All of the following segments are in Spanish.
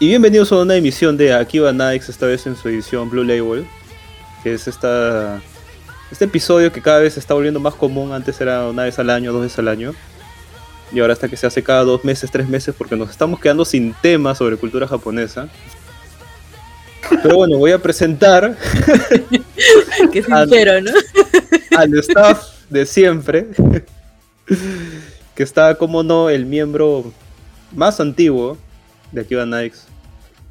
Y bienvenidos a una emisión de Akiba Nikes, esta vez en su edición Blue Label, que es esta, este episodio que cada vez se está volviendo más común, antes era una vez al año, dos veces al año, y ahora hasta que se hace cada dos meses, tres meses, porque nos estamos quedando sin temas sobre cultura japonesa. Pero bueno, voy a presentar Qué sincero, ¿no? al staff de siempre, que está, como no, el miembro más antiguo de Akiba Nikes,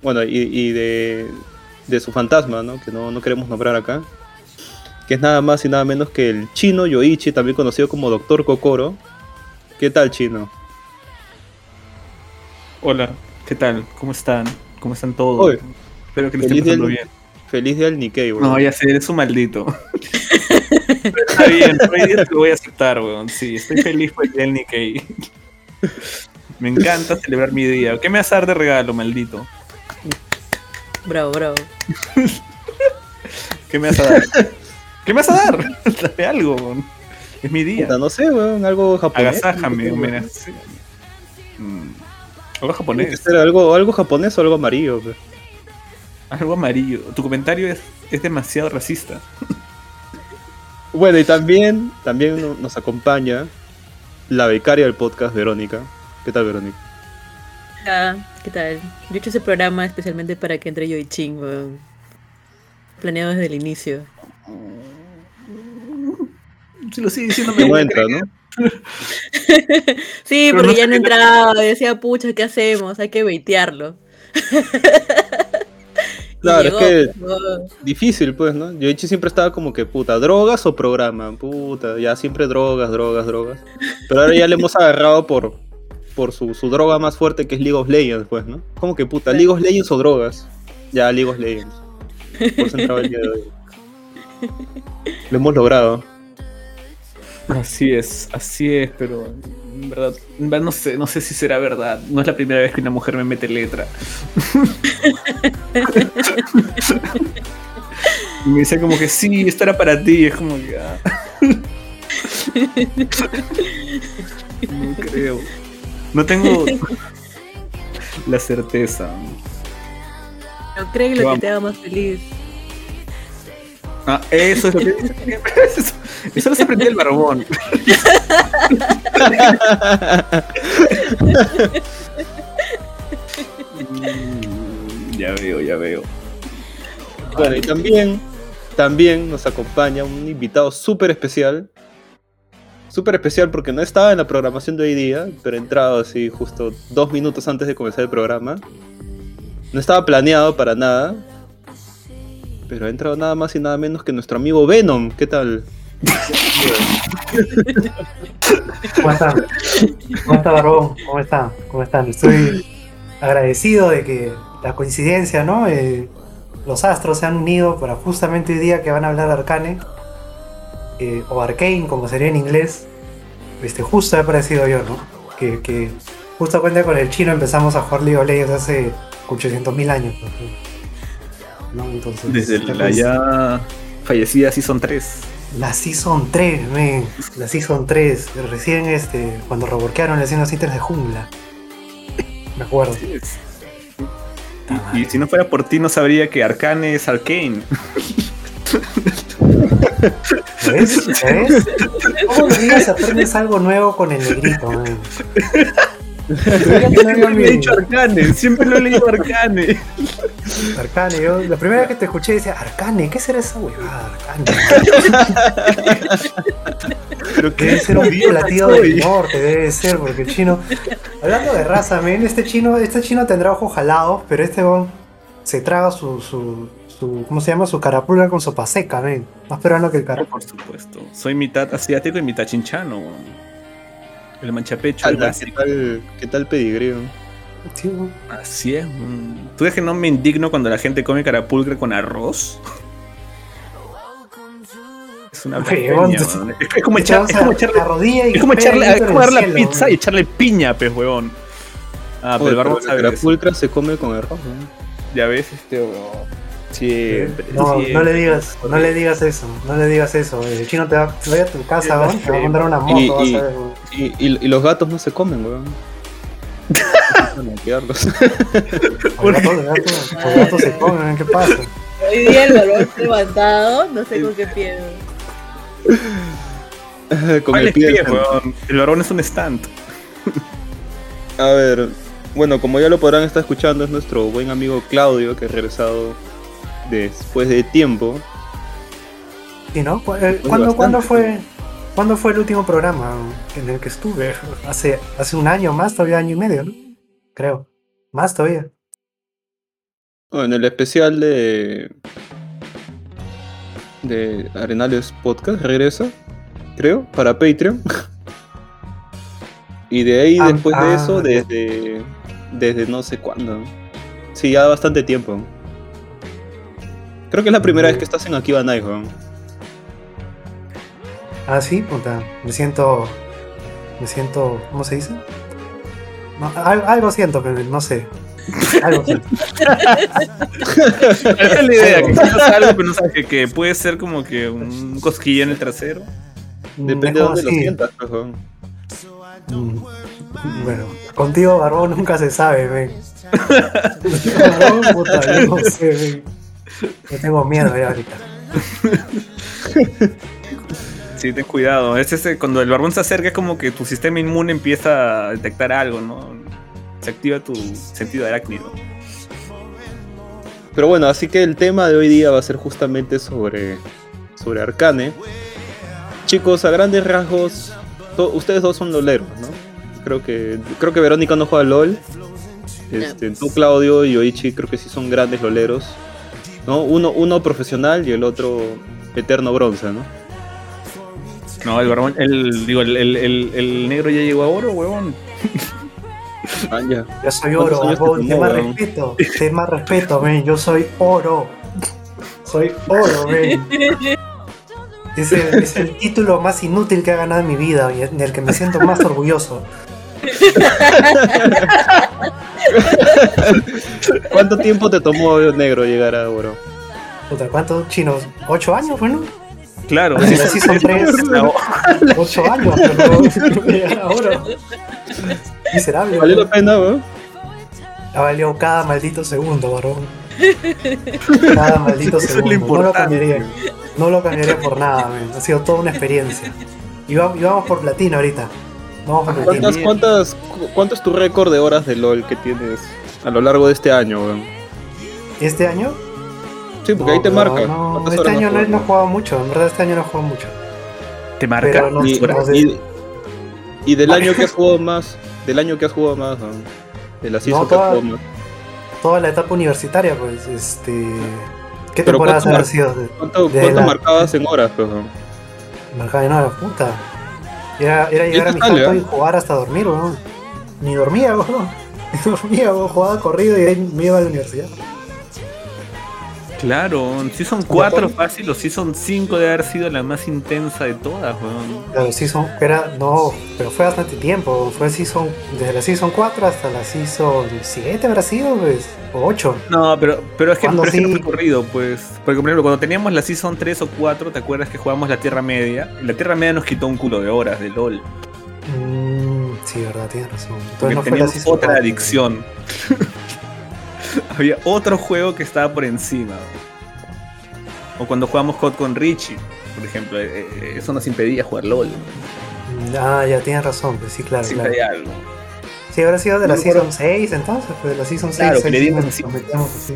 bueno, y, y de, de su fantasma, ¿no? Que no, no queremos nombrar acá, que es nada más y nada menos que el chino Yoichi, también conocido como Doctor Kokoro. ¿Qué tal, chino? Hola, ¿qué tal? ¿Cómo están? ¿Cómo están todos? Oye, Espero que les esté pasando del- bien. Feliz día del Nikkei, bro. No, ya sé, eres un maldito. Pero Está bien, hoy día te voy a aceptar, weón. Sí, estoy feliz por el día del Nikkei. Me encanta celebrar mi día. ¿Qué me vas a dar de regalo, maldito? Bravo, bravo. ¿Qué me vas a dar? ¿Qué me vas a dar? Dame algo, weón. Es mi día. Puta, no sé, weón, algo japonés. Agasájame, mira. sí. Mm, Algo japonés, ser algo, algo japonés o algo amarillo. algo amarillo. Tu comentario es, es demasiado racista. Bueno, y también, también no- nos acompaña la becaria del podcast, Verónica. ¿Qué tal, Verónica? ¿Qué tal? Yo he hecho ese programa especialmente para que entre yo y Ching, weón. Planeado desde el inicio. Si lo sigue diciendo, me entra. ¿no? Sí, Pero porque no ya no entraba. Decía, pucha, ¿qué hacemos? Hay que baitearlo. Claro, llegó, es que weón. difícil, pues, ¿no? Yoichi siempre estaba como que, puta, ¿drogas o programa? Puta, ya siempre drogas, drogas, drogas. Pero ahora ya le hemos agarrado por, por su, su droga más fuerte que es League of Legends, pues, ¿no? Como que, puta, ¿League of Legends o drogas? Ya, League of Legends. Por eso entraba el día de hoy. Lo hemos logrado. Así es, así es, pero en verdad, en verdad no sé, no sé si será verdad. No es la primera vez que una mujer me mete letra. y me dice como que sí, esto era para ti. Es como que ah. No creo. No tengo la certeza. Pero cree que lo que te haga más feliz. Ah, eso es lo que eso, eso lo se aprendió el barbón. Mm, ya veo, ya veo. Bueno, y también, también nos acompaña un invitado súper especial. Súper especial porque no estaba en la programación de hoy día, pero ha entrado así justo dos minutos antes de comenzar el programa. No estaba planeado para nada. Pero ha entrado nada más y nada menos que nuestro amigo Venom. ¿Qué tal? ¿Cómo están? ¿Cómo está, Barbón? ¿Cómo están? ¿Cómo están? Estoy agradecido de que la coincidencia, ¿no? Eh, los astros se han unido para justamente hoy día que van a hablar de Arcane, eh, o Arcane, como sería en inglés. Este, justo ha aparecido yo, ¿no? Que, que justo cuenta con el chino empezamos a jugar League of Legends hace 800.000 años. ¿no? Entonces, Desde la la ya fallecida Season 3. La Season 3, men. La Season 3. Recién este, cuando reworkearon las los ítems de jungla. Me acuerdo. Y, y si no fuera por ti, no sabría que Arcane es Arcane. ¿Ves? ¿Ves? ¿Cómo digas aprendes algo nuevo con el negrito? Siempre lo he dicho Arcane, siempre lo he leído Arcane. Arcane, yo la primera vez que te escuché decía, Arcane, ¿qué será esa huevada? Arcane. Pero Debe ser un platillo del norte, debe ser, porque el chino. Hablando de raza, men, este chino, este chino tendrá ojos jalados, pero este bon se traga su, su, su. ¿Cómo se llama? Su carapulga con sopa seca, men. Más peruano que el carajo. por supuesto. Soy mitad asiático y mitad chinchano. El manchapecho. el ¿Qué básico. tal, qué tal pedigrí? Sí, bon. Así es. mm. ¿Tú ves que no me indigno cuando la gente come carapulcre con arroz? Es una blasfemia. Es, como echar- es como echarle, rodilla y es como echarle, es como la pizza weón. y echarle piña, pues, huevón. Ah, pero el barbón pero la carapulcra se come con arroz, ¿no? Ya ves, este huevón. Siempre. No, no le digas, no le digas eso, no le digas eso. El chino te va, te va a tu casa, weón, te va a mandar una moto, Y- vas y- a ver, weón. Y, y- y los gatos no se comen, weón. Los gatos, los gatos- los gatos se comen, ¿qué pasa? Hoy día el balón levantado, no sé con qué pie. Con ¿Cuál el pie, weón? El varón es un stand. A ver, bueno, como ya lo podrán estar escuchando, es nuestro buen amigo Claudio, que ha regresado después de tiempo. Sí, ¿no? ¿Cu- eh, ¿Cuándo, ¿cuándo fue, ¿Cuándo fue el último programa en el que estuve? Hace, hace un año más, todavía año y medio, ¿no? Creo. Más todavía. Bueno, el especial de. de Arenales Podcast regresa, creo, para Patreon. y de ahí, Ah, después de ah, eso, desde. desde no sé cuándo. Sí, ya bastante tiempo. Creo que es la primera vez que estás en Akiba Night, weón. Ah, sí, puta. Me siento. Me siento. ¿Cómo se dice? No, algo siento, pero no sé. Algo siento. Esa es la idea, que algo, pero no sabes que, que puede ser como que un cosquillo en el trasero. Depende de dónde lo así. sientas, pues, weón. Mm. Bueno, contigo, Barbón, nunca se sabe, ven. Contigo, Barbón, puta, no sé, ven. Yo tengo miedo ahorita. Sí, ten cuidado. Es ese, cuando el barbón se acerca es como que tu sistema inmune empieza a detectar algo, ¿no? Se activa tu sentido arácnido. Pero bueno, así que el tema de hoy día va a ser justamente sobre, sobre Arcane. Chicos, a grandes rasgos, to- ustedes dos son loleros, ¿no? Creo que, creo que Verónica no juega LOL. Este, tú, Claudio y Yoichi creo que sí son grandes loleros. ¿No? Uno, uno profesional y el otro eterno bronce, ¿no? No, el barbón, el, digo, el, el, el- el negro ya llegó a oro, huevón. Ah, ya. Yo soy ¿Cuántos oro, te ten más weón? respeto, ten más respeto, ven. Yo soy oro. Soy oro. Es el, es el título más inútil que ha ganado en mi vida y del que me siento más orgulloso. ¿Cuánto tiempo te tomó negro llegar a oro? Puta, ¿cuántos chinos? ¿Ocho años, bueno? Claro, Sí, sí, son tres. Ocho años, pero llegar a oro. Miserable. ¿Valió la pena, weón? Ha valido cada maldito segundo, varón. Cada maldito Eso es lo segundo. no lo cambiaría. No lo cambiaría por nada, man. Ha sido toda una experiencia. Y vamos, y vamos por platino ahorita. ¿Cuántas, cuántas, cu- ¿Cuánto es tu récord de horas de LOL que tienes a lo largo de este año, weón? ¿Este año? Sí, porque No, ahí te marca. No, ¿Cuántas este horas año has no, he- no he jugado? mucho. En verdad, este año no he jugado mucho. te marca. No, Y, no sé. y- y del año que has jugado más, del año que has jugado más, de la season No, que has toda- jugado más. Toda la etapa universitaria, pues, este. ¿Qué Pero temporadas ¿cuánto habrá mar- sido? De- ¿Cuánto, de cuánto la- marcabas en horas, pues? Marcaba de nuevo, puta. Era, era llegar a mi cuarto ¿eh? y jugar hasta dormir, weón. Ni dormía, weón. Ni dormía, weón. Jugaba corrido y ahí me iba a la universidad. Claro, si son 4 fácil o si son 5 de haber sido la más intensa de todas, weón. Claro, season, era, no, pero fue bastante tiempo. Fue season, desde la season 4 hasta la season 7 habrá sido, pues, o 8. No, pero, pero es que, ¿Cuándo pero que no sí? fue corrido, pues. Porque, por ejemplo, cuando teníamos la Season 3 o 4, ¿te acuerdas que jugamos la Tierra Media? La Tierra Media nos quitó un culo de horas de LOL. Mm, sí, verdad, tienes razón. Porque Entonces no fue la teníamos season otra 4. adicción. Había otro juego que estaba por encima. O cuando jugamos COD con Richie, por ejemplo. eh, eh, eso nos impedía jugar LOL. Ah, ya tienes razón, pues sí, claro, Siempre claro. hay algo. Sí, habrá sido de la No acuerdo. season 6 entonces, pues de la season 6. Claro, que ahí le sí dimos nos- así. nos metíamos así.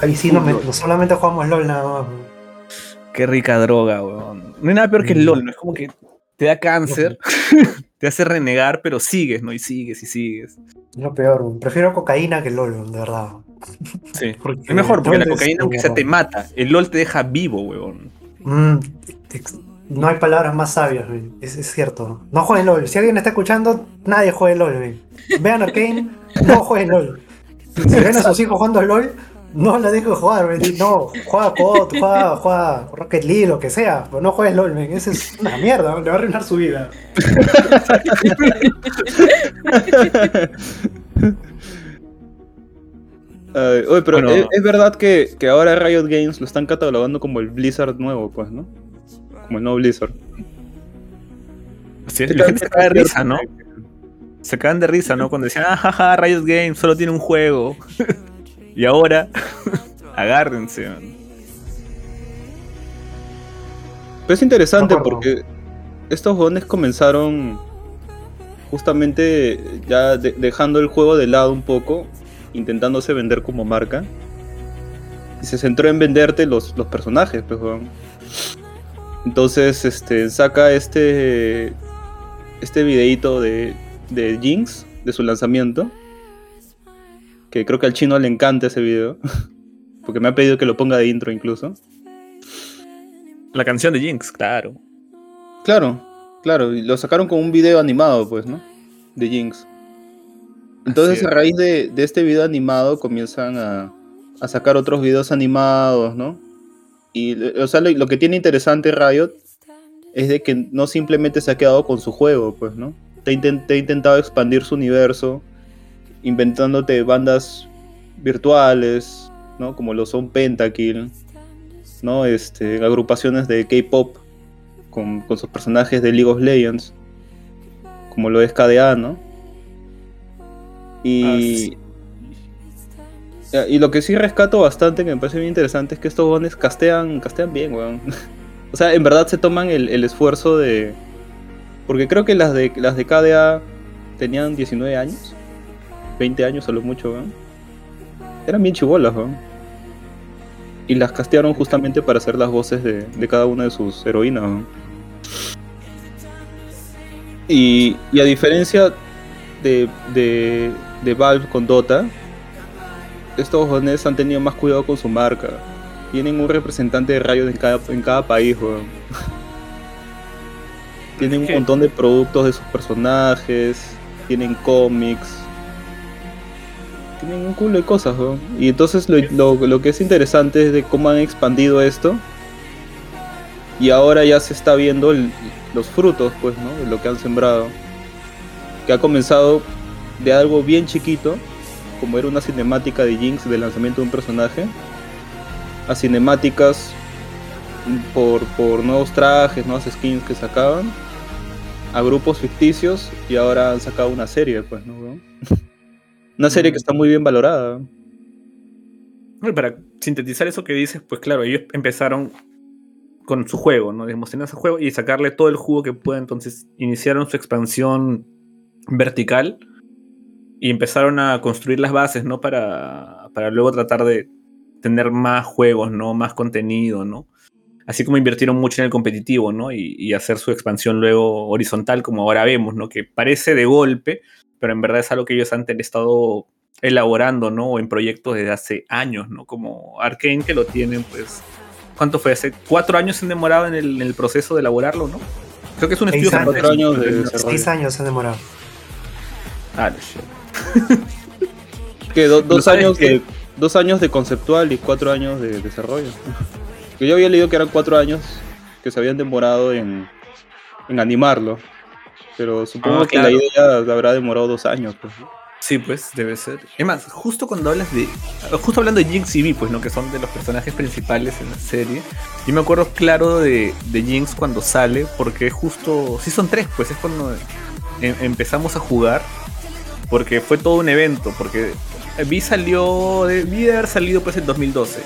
Ahí sí, no, me- no solamente jugamos LOL nada más. weón. Qué rica droga, weón. No hay nada peor que el. LOL, ¿no? Es como que te da cáncer, te hace renegar, pero sigues, ¿no? Y sigues y sigues. Lo peor, prefiero cocaína que LOL, de verdad. Sí. Porque Es mejor, porque la cocaína, aunque sea, te mata. El LOL te deja vivo, weón. Mm, no hay palabras más sabias, es, es cierto. No jueguen LOL. Si alguien está escuchando, nadie juegue LOL. weón. Vean Arcane, no jueguen LOL. Si ven a sus hijos jugando LOL, no la dejen jugar. weón. No, juega COD, juega, juega Rocket League, lo que sea. Pero no juegues LOL. Eso es una mierda, le va a arruinar su vida. Oye, pero Bueno. es, es verdad que, que ahora Riot Games lo están catalogando como el Blizzard nuevo, pues, ¿no? Como el nuevo Blizzard. La gente se cae de risa, ¿no? se cagan de risa, ¿no? Cuando decían, ah, jaja, Riot Games solo tiene un juego. y ahora, agárrense, man. Pero es interesante porque estos jóvenes comenzaron justamente ya de- dejando el juego de lado un poco, intentándose vender como marca. Y se centró en venderte los, los personajes, pues, weón. Entonces, este, saca este este videíto de, de Jinx, de su lanzamiento. Que creo que al chino le encanta ese video. Porque me ha pedido que lo ponga de intro incluso. La canción de Jinx, claro. Claro, claro, y lo sacaron con un video animado, pues, ¿no? De Jinx. Entonces, a raíz de, de este video animado, comienzan a, a sacar otros videos animados, ¿no? Y, o sea, lo, lo que tiene interesante Riot es de que no simplemente se ha quedado con su juego, pues, ¿no? Te ha, inten- te ha intentado expandir su universo, inventándote bandas virtuales, ¿no? Como lo son Pentakill, ¿no? Este, agrupaciones de K-pop con, con sus personajes de League of Legends, como lo es KDA, ¿no? Y, y lo que sí rescato bastante, que me parece bien interesante, es que estos bones castean, castean bien, weón. o sea, en verdad se toman el, el esfuerzo de... Porque creo que las de, las de KDA tenían 19 años, 20 años a lo mucho, weón. Eran bien chibolas, weón. Y las castearon justamente para hacer las voces de, de cada una de sus heroínas, weón. Y, y a diferencia de, de, de Valve con Dota, estos jóvenes han tenido más cuidado con su marca. Tienen un representante de Riot en cada, en cada país, weón. Tienen un montón de productos de sus personajes, tienen cómics, tienen un culo de cosas, weón. Y entonces lo, lo- lo que es interesante es de cómo han expandido esto. Y ahora ya se está viendo el- los frutos, pues, ¿no? De lo que han sembrado. Que ha comenzado de algo bien chiquito, como era una cinemática de Jinx del lanzamiento de un personaje, a cinemáticas por, por nuevos trajes, nuevas skins que sacaban, a grupos ficticios y ahora han sacado una serie, pues, ¿no? Una serie que está muy bien valorada. Bueno, Para sintetizar eso que dices, pues claro, ellos empezaron con su juego, ¿no? Digamos, tenían ese juego y sacarle todo el jugo que pueda. Entonces iniciaron su expansión vertical y empezaron a construir las bases, ¿no? Para, para luego tratar de tener más juegos, ¿no? Más contenido, ¿no? Así como invirtieron mucho en el competitivo, ¿no? Y, y hacer su expansión luego horizontal, como ahora vemos, ¿no? Que parece de golpe, pero en verdad es algo que ellos han estado elaborando, ¿no? O en proyectos desde hace años, ¿no? Como Arkane, que lo tienen, pues. ¿Cuánto fue? Hace cuatro años se han demorado en el, en el proceso de elaborarlo, ¿no? Creo que es un Seis estudio. Cuatro años de desarrollo. Seis años se han demorado. Ah. Que do- dos, ¿sabes años qué? de, dos años de conceptual y cuatro años de desarrollo. Que yo había leído que eran cuatro años que se habían demorado en, en animarlo. Pero supongo Ah, que claro. la idea habrá demorado dos años. pues. Sí, pues, debe ser. Es más, justo cuando hablas de. Justo hablando de Jinx y Vi, pues, ¿no? Que son de los personajes principales en la serie. Yo me acuerdo claro de, de Jinx cuando sale, porque justo. Sí, son tres, pues, es cuando em- empezamos a jugar. Porque fue todo un evento. Porque Vi salió. Vi de haber salido, pues, en 2012.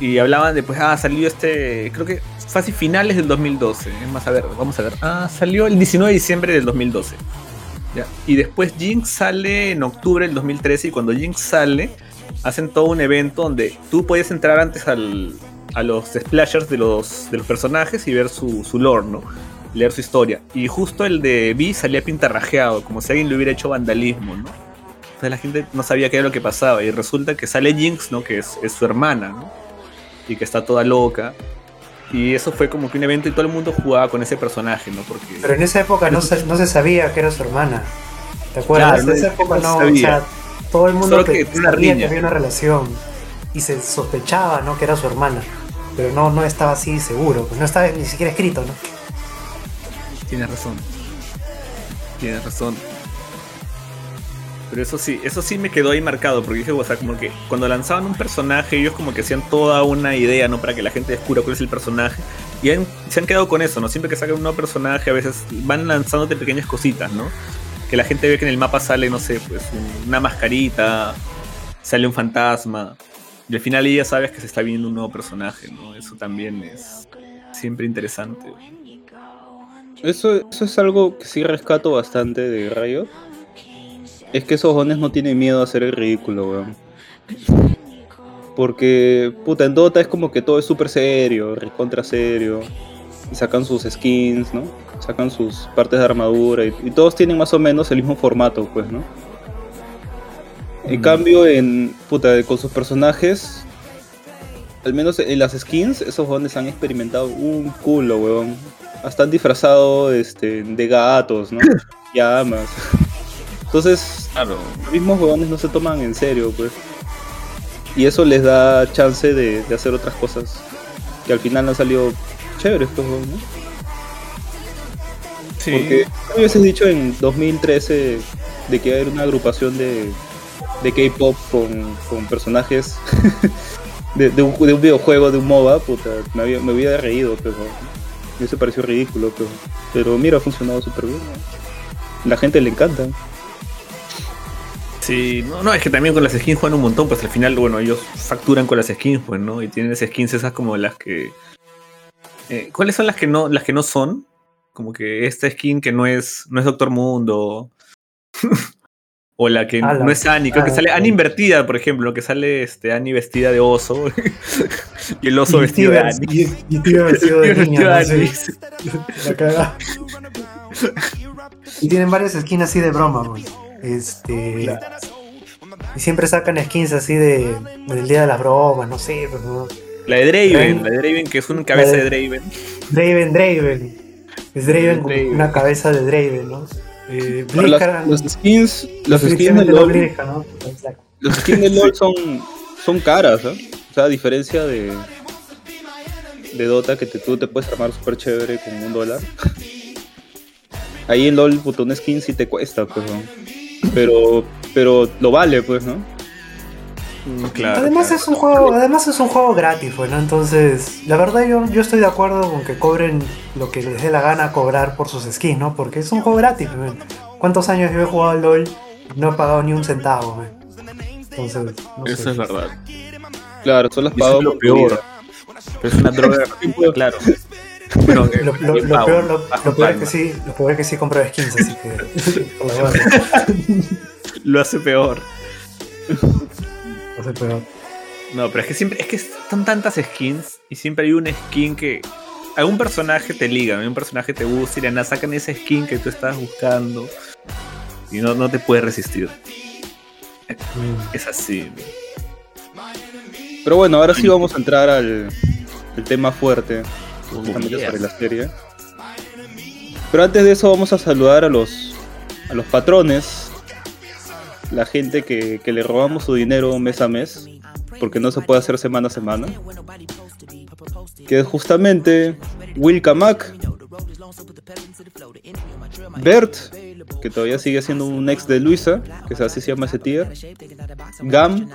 Y hablaban de, pues, ah, salió este. Creo que casi finales del 2012. Es más, a ver, vamos a ver. Ah, salió el 19 de diciembre del 2012. Ya. Y después Jinx sale en octubre del 2013 y cuando Jinx sale, hacen todo un evento donde tú podías entrar antes al, a los splashers de los, de los personajes y ver su, su lore, ¿no? Leer su historia. Y justo el de Vi salía pintarrajeado, como si alguien le hubiera hecho vandalismo, ¿no? Entonces la gente no sabía qué era lo que pasaba y resulta que sale Jinx, ¿no? Que es, es su hermana, ¿no? Y que está toda loca. Y eso fue como que un evento y todo el mundo jugaba con ese personaje, ¿no? Porque... Pero en esa época no se, no se sabía que era su hermana. ¿Te acuerdas? Claro, en esa no- época no o sea, todo el mundo que que había una relación y se sospechaba, ¿no? Que era su hermana. Pero no, no estaba así seguro, pues no estaba ni siquiera escrito, ¿no? Tienes razón. Tienes razón. Pero eso sí, eso sí me quedó ahí marcado, porque dije, o sea, como que cuando lanzaban un personaje, ellos como que hacían toda una idea, ¿no? Para que la gente descubra cuál es el personaje. Y se han quedado con eso, ¿no? Siempre que sacan un nuevo personaje, a veces van lanzándote pequeñas cositas, ¿no? que la gente ve que en el mapa sale, no sé, pues una mascarita, sale un fantasma. Y al final ya sabes que se está viendo un nuevo personaje, ¿no? Eso también es siempre interesante. Eso, eso es algo que sí rescato bastante de Riot. Es que esos jones no tienen miedo a hacer el ridículo, weón. Porque, puta, en Dota es como que todo es súper serio, recontra serio. Y sacan sus skins, ¿no? Sacan sus partes de armadura y, y todos tienen más o menos el mismo formato, pues, ¿no? En Mm. cambio, en, puta, con sus personajes, al menos en las skins, esos jóvenes han experimentado un culo, weón. Hasta han disfrazado este, de gatos, ¿no? Llamas. Entonces, Claro. los mismos huevones no se toman en serio, pues. Y eso les da chance de, de hacer otras cosas que al final han salido chéveres, pues, ¿no? Sí. Porque ¿no hubieses dicho en 2013 de que iba a haber una agrupación de, de K-pop con, con personajes de, de un, de un videojuego, de un MOBA, puta, me, había, me hubiera reído, pero me hubiese parecido ridículo, pero, pero mira, ha funcionado súper bien. La gente le encanta. Sí, no, no, es que también con las skins juegan un montón, pues al final, bueno, ellos facturan con las skins, pues, ¿no? Y tienen esas skins esas como las que. eh, ¿Cuáles son las que no, las que no son? Como que esta skin que no es, no es Doctor Mundo. o la que Ah, la- no es Annie, creo que ah, sale. Annie invertida, por ejemplo, que sale este Annie vestida de oso. y el oso vestido de Annie. Y, y tío vestido de niña, no sé. La caga. Y tienen varias skins así de broma, pues. Este. Y siempre sacan skins así de del día de las bromas, no sé, pues, ¿no? La de Draven, Draven. la de Draven, que es una cabeza de de- Draven. Draven, Draven. Es Draven con Draven. una cabeza de Draven, ¿no? Eh, Pero las, Blizzard- las skins, las skins de LOL, Blizzard, ¿no? Exacto. las skins de LOL son, son caras, ¿ah? O sea, a diferencia de, de Dota, que te- tú te puedes armar súper chévere con un dólar. Ahí en LOL, puto, una skin sí te cuesta, pues, ¿no? Pero, pero lo vale, pues, ¿no? Mm, Claro. Además claro. es un juego, además es un juego gratis, pues, ¿no? Entonces, la verdad yo, yo estoy de acuerdo con que cobren lo que les dé la gana cobrar por sus skins, ¿no? Porque es un juego gratis, man. ¿Cuántos años yo he jugado al LOL y no he pagado ni un centavo, man? Entonces, no sé. Eso es verdad. Claro, son las pago es lo peor. Pero es una droga claro. Bueno, Lo, lo- también lo pago, peor, lo- lo peor es que sí, lo peor es que sí compro skins, así que por la verdad, Lo hace peor. no pero es que siempre, es que son tantas skins y siempre hay una skin que algún personaje te liga, un personaje te gusta y nada sacan esa skin que tú estás buscando y no, no te puedes resistir. mm, Es así. Pero bueno, ahora sí vamos a entrar al, al tema fuerte, justamente yes. sobre la serie. Pero antes de eso vamos a saludar a los, a los patrones, la gente que, que le robamos su dinero mes a mes, porque no se puede hacer semana a semana. Que es justamente Will Kamak, Bert, que todavía sigue siendo un ex de Luisa, que así se llama ese tier, Gam,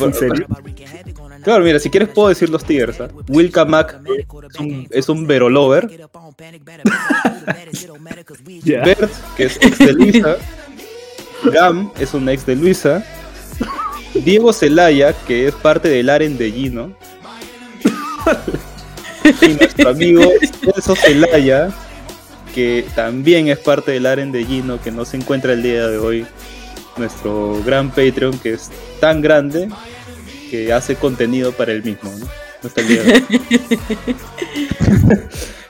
¿En serio? Claro, mira, si quieres puedo decir los tiers. ¿ah? Will Kamak es un, es un Verolover. Bert, que es ex de Luisa. Gam es un ex de Luisa. Diego Celaya, que es parte del Aren de Gino. Y nuestro amigo Celso Celaya, que también es parte del Aren de Gino, que no se encuentra el día de hoy. Nuestro gran Patreon, que es tan grande que hace contenido para él mismo, ¿no? El día de hoy.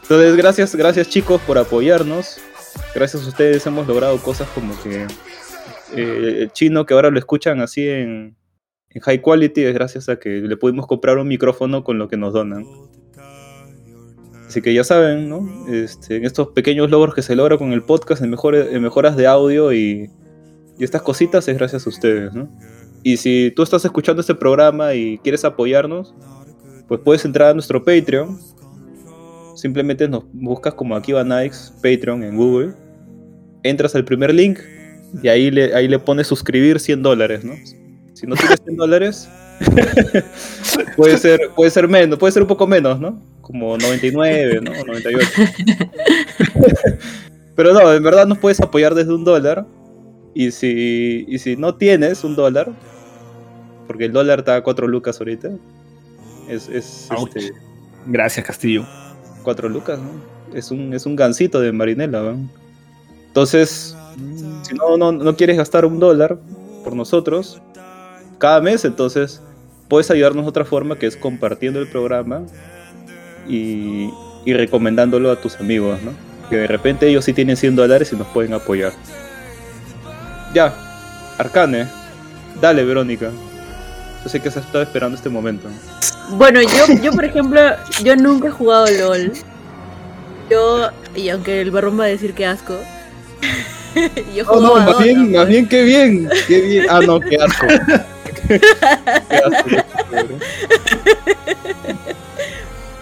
Entonces, gracias, gracias chicos por apoyarnos. Gracias a ustedes hemos logrado cosas como que eh, el chino que ahora lo escuchan así en, en high quality es gracias a que le pudimos comprar un micrófono con lo que nos donan. Así que ya saben, ¿no? Este, en estos pequeños logros que se logra con el podcast, en, mejores, en mejoras de audio y, y estas cositas es gracias a ustedes, ¿no? Y si tú estás escuchando este programa y quieres apoyarnos, pues puedes entrar a nuestro Patreon. Simplemente nos buscas como aquí va Nikes, Patreon en Google. Entras al primer link y ahí le, ahí le pones suscribir 100 dólares, ¿no? Si no tienes 100 dólares, puede ser, puede ser menos, puede ser un poco menos, ¿no? Como 99, ¿no? O 98. Pero no, en verdad nos puedes apoyar desde un dólar. Y si, y si no tienes un dólar, porque el dólar está a 4 lucas ahorita, es, es este, Gracias, Castillo. 4 lucas, ¿no? Es un, es un gancito de marinela, ¿no? Entonces, si no, no, no quieres gastar un dólar por nosotros cada mes, entonces puedes ayudarnos de otra forma que es compartiendo el programa y, y recomendándolo a tus amigos, ¿no? Que de repente ellos sí tienen 100 dólares y nos pueden apoyar. Ya, Arcane, dale Verónica. Yo sé que se ha estado esperando este momento. Bueno, yo, yo por ejemplo, yo nunca he jugado LOL. Yo, y aunque el barrón va a decir que asco, yo No, no, más Dota, bien, pues. más bien, qué bien, qué bien. Ah, no, qué asco. Qué asco.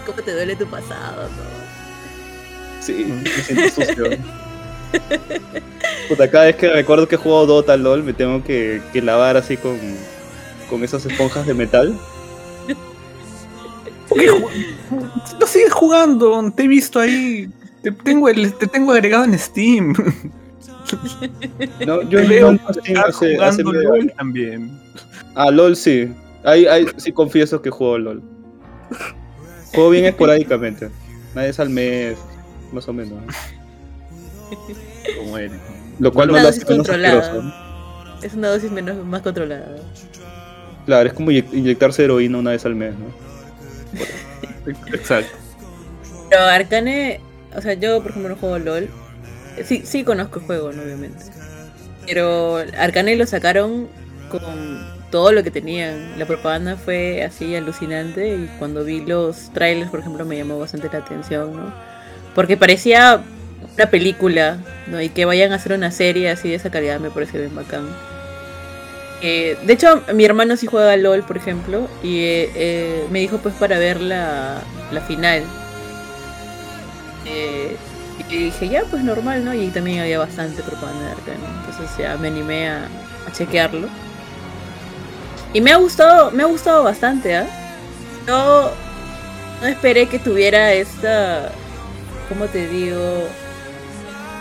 ¿Cómo te duele tu pasado? no? Sí, me siento sucio. Puta, cada vez que recuerdo que he jugado Dota LOL me tengo que, que lavar así con, con esas esponjas de metal. ¿Por qué No sigues jugando, te he visto ahí. Te tengo, el- te tengo agregado en Steam. No, yo veo no hace, hace LOL también. Ah, LOL sí. Ahí, ahí sí confieso que juego LOL. Juego bien esporádicamente. Una vez al mes, más o menos. Como eres. Lo cual no Una lo dosis hace menos controlada. asqueroso. Es una dosis menos, más controlada. Claro, es como inyec- inyectarse heroína una vez al mes, ¿no? Exacto. Pero Arcane, o sea, yo por ejemplo no juego LOL. Sí, sí conozco el juego, ¿no? obviamente. Pero Arcane lo sacaron con todo lo que tenían. La propaganda fue así alucinante y cuando vi los trailers, por ejemplo, me llamó bastante la atención, ¿no? Porque parecía una película, ¿no? Y que vayan a hacer una serie así de esa calidad me parece bien bacán. Eh, de hecho, mi hermano sí juega LOL, por ejemplo, y eh, eh, me dijo pues para ver la, la final. Eh, y dije, ya, pues normal, ¿no? Y también había bastante propaganda de Arcane, entonces ya me animé a, a chequearlo. Y me ha gustado, me ha gustado bastante, ¿ah? Yo no esperé que tuviera esta, ¿cómo te digo?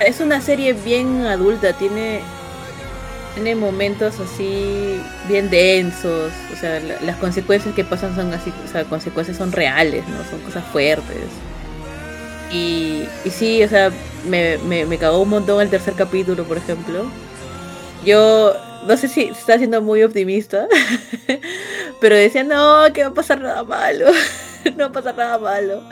Es una serie bien adulta, tiene tiene momentos así bien densos, o sea, la- las consecuencias que pasan son así, o sea, consecuencias son reales, ¿no? Son cosas fuertes. Y, y sí, o sea, me, me, me cagó un montón el tercer capítulo, por ejemplo. Yo no sé si está siendo muy optimista, pero decía, no, que va a pasar nada malo, no va a pasar nada malo.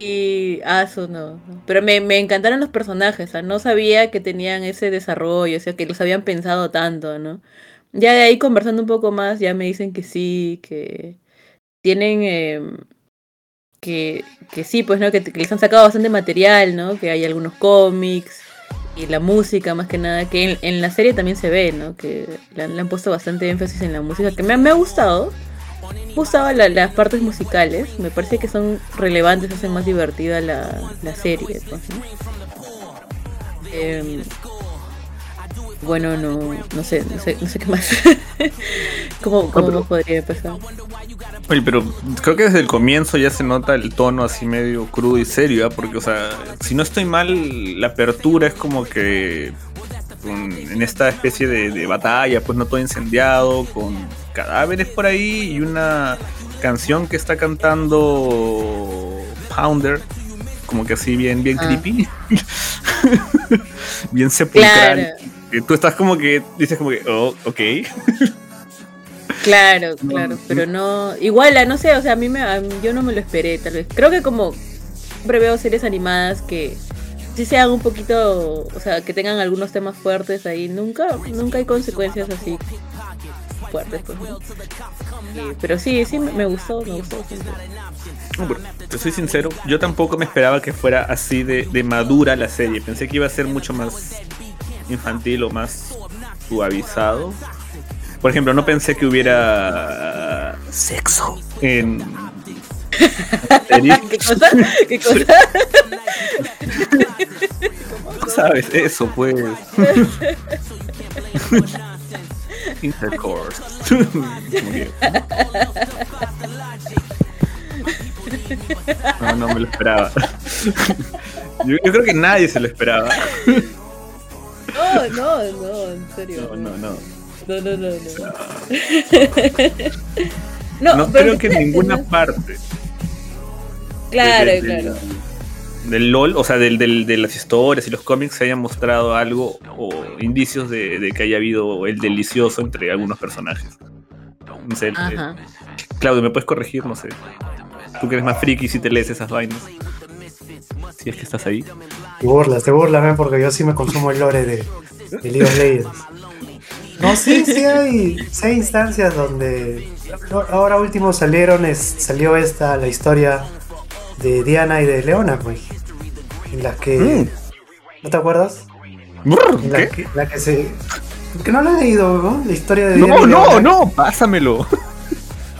Y, ah, eso no. Pero me, me encantaron los personajes, o no sabía que tenían ese desarrollo, o sea, que los habían pensado tanto, ¿no? Ya de ahí conversando un poco más, ya me dicen que sí, que tienen, em, que, que sí, pues, ¿no? Que, les han sacado bastante material, ¿no? Que hay algunos cómics y la música, más que nada, que en, la serie también se ve, ¿no? Que le, han- puesto bastante énfasis en la música, que me, me ha gustado. Me gustaban la- las partes musicales, me parece que son relevantes, hacen más divertida la, la serie, pues, ¿no? Em, bueno, no, no sé, no sé, no sé qué más. ¿Cómo, cómo pero- más podría empezar? Oye, pero creo que desde el comienzo ya se nota el tono así medio crudo y serio, ¿ah? porque, o sea, si no estoy mal, la apertura es como que en esta especie de, de batalla, pues no todo incendiado, con cadáveres por ahí y una canción que está cantando Pounder, como que así bien, bien Ah. creepy, bien sepulcral. Claro, Y tú estás como que, dices como que, oh, ok. claro, claro, pero no, igual, ah, no sé, o sea, a mí me, yo no me lo esperé, tal vez. Creo que como siempre veo series animadas que sí sean un poquito, o sea, que tengan algunos temas fuertes ahí, nunca, nunca hay consecuencias así fuertes, pues, ¿no? Eh, pero sí, sí, me gustó, me gustó pero te soy sincero, yo tampoco me esperaba que fuera así de, de madura la serie. Pensé que iba a ser mucho más infantil o más suavizado. Por ejemplo, no pensé que hubiera sexo en serie. ¿Qué cosa? ¿Qué cosa? Tú sabes, eso pues. Intercourse. No, no me lo esperaba. Yo, yo creo que nadie se lo esperaba. No, no, no, en serio. No, no, no. No, no, no, no. No, pero creo que en ninguna ¿no? parte. Claro, claro. Del LOL, o sea, del, del- de las historias y los cómics se hayan mostrado algo o indicios de, de que haya habido el delicioso entre algunos personajes. No sé, eh. Claudio, ¿me puedes corregir? No sé. Tú que eres más friki si te lees esas vainas. Si es que estás ahí. Te burlas, te burlas, men, porque yo sí me consumo el lore de, de League of Legends. No, sí, sí hay, sí hay instancias donde ahora último salieron, es, salió esta, la historia de Diana y de Leona, pues. En las que. Mm. ¿No te acuerdas? Brr, que, la que se. Que no la he leído, ¿no? La historia de Diana No, y no, Leona. no, pásamelo.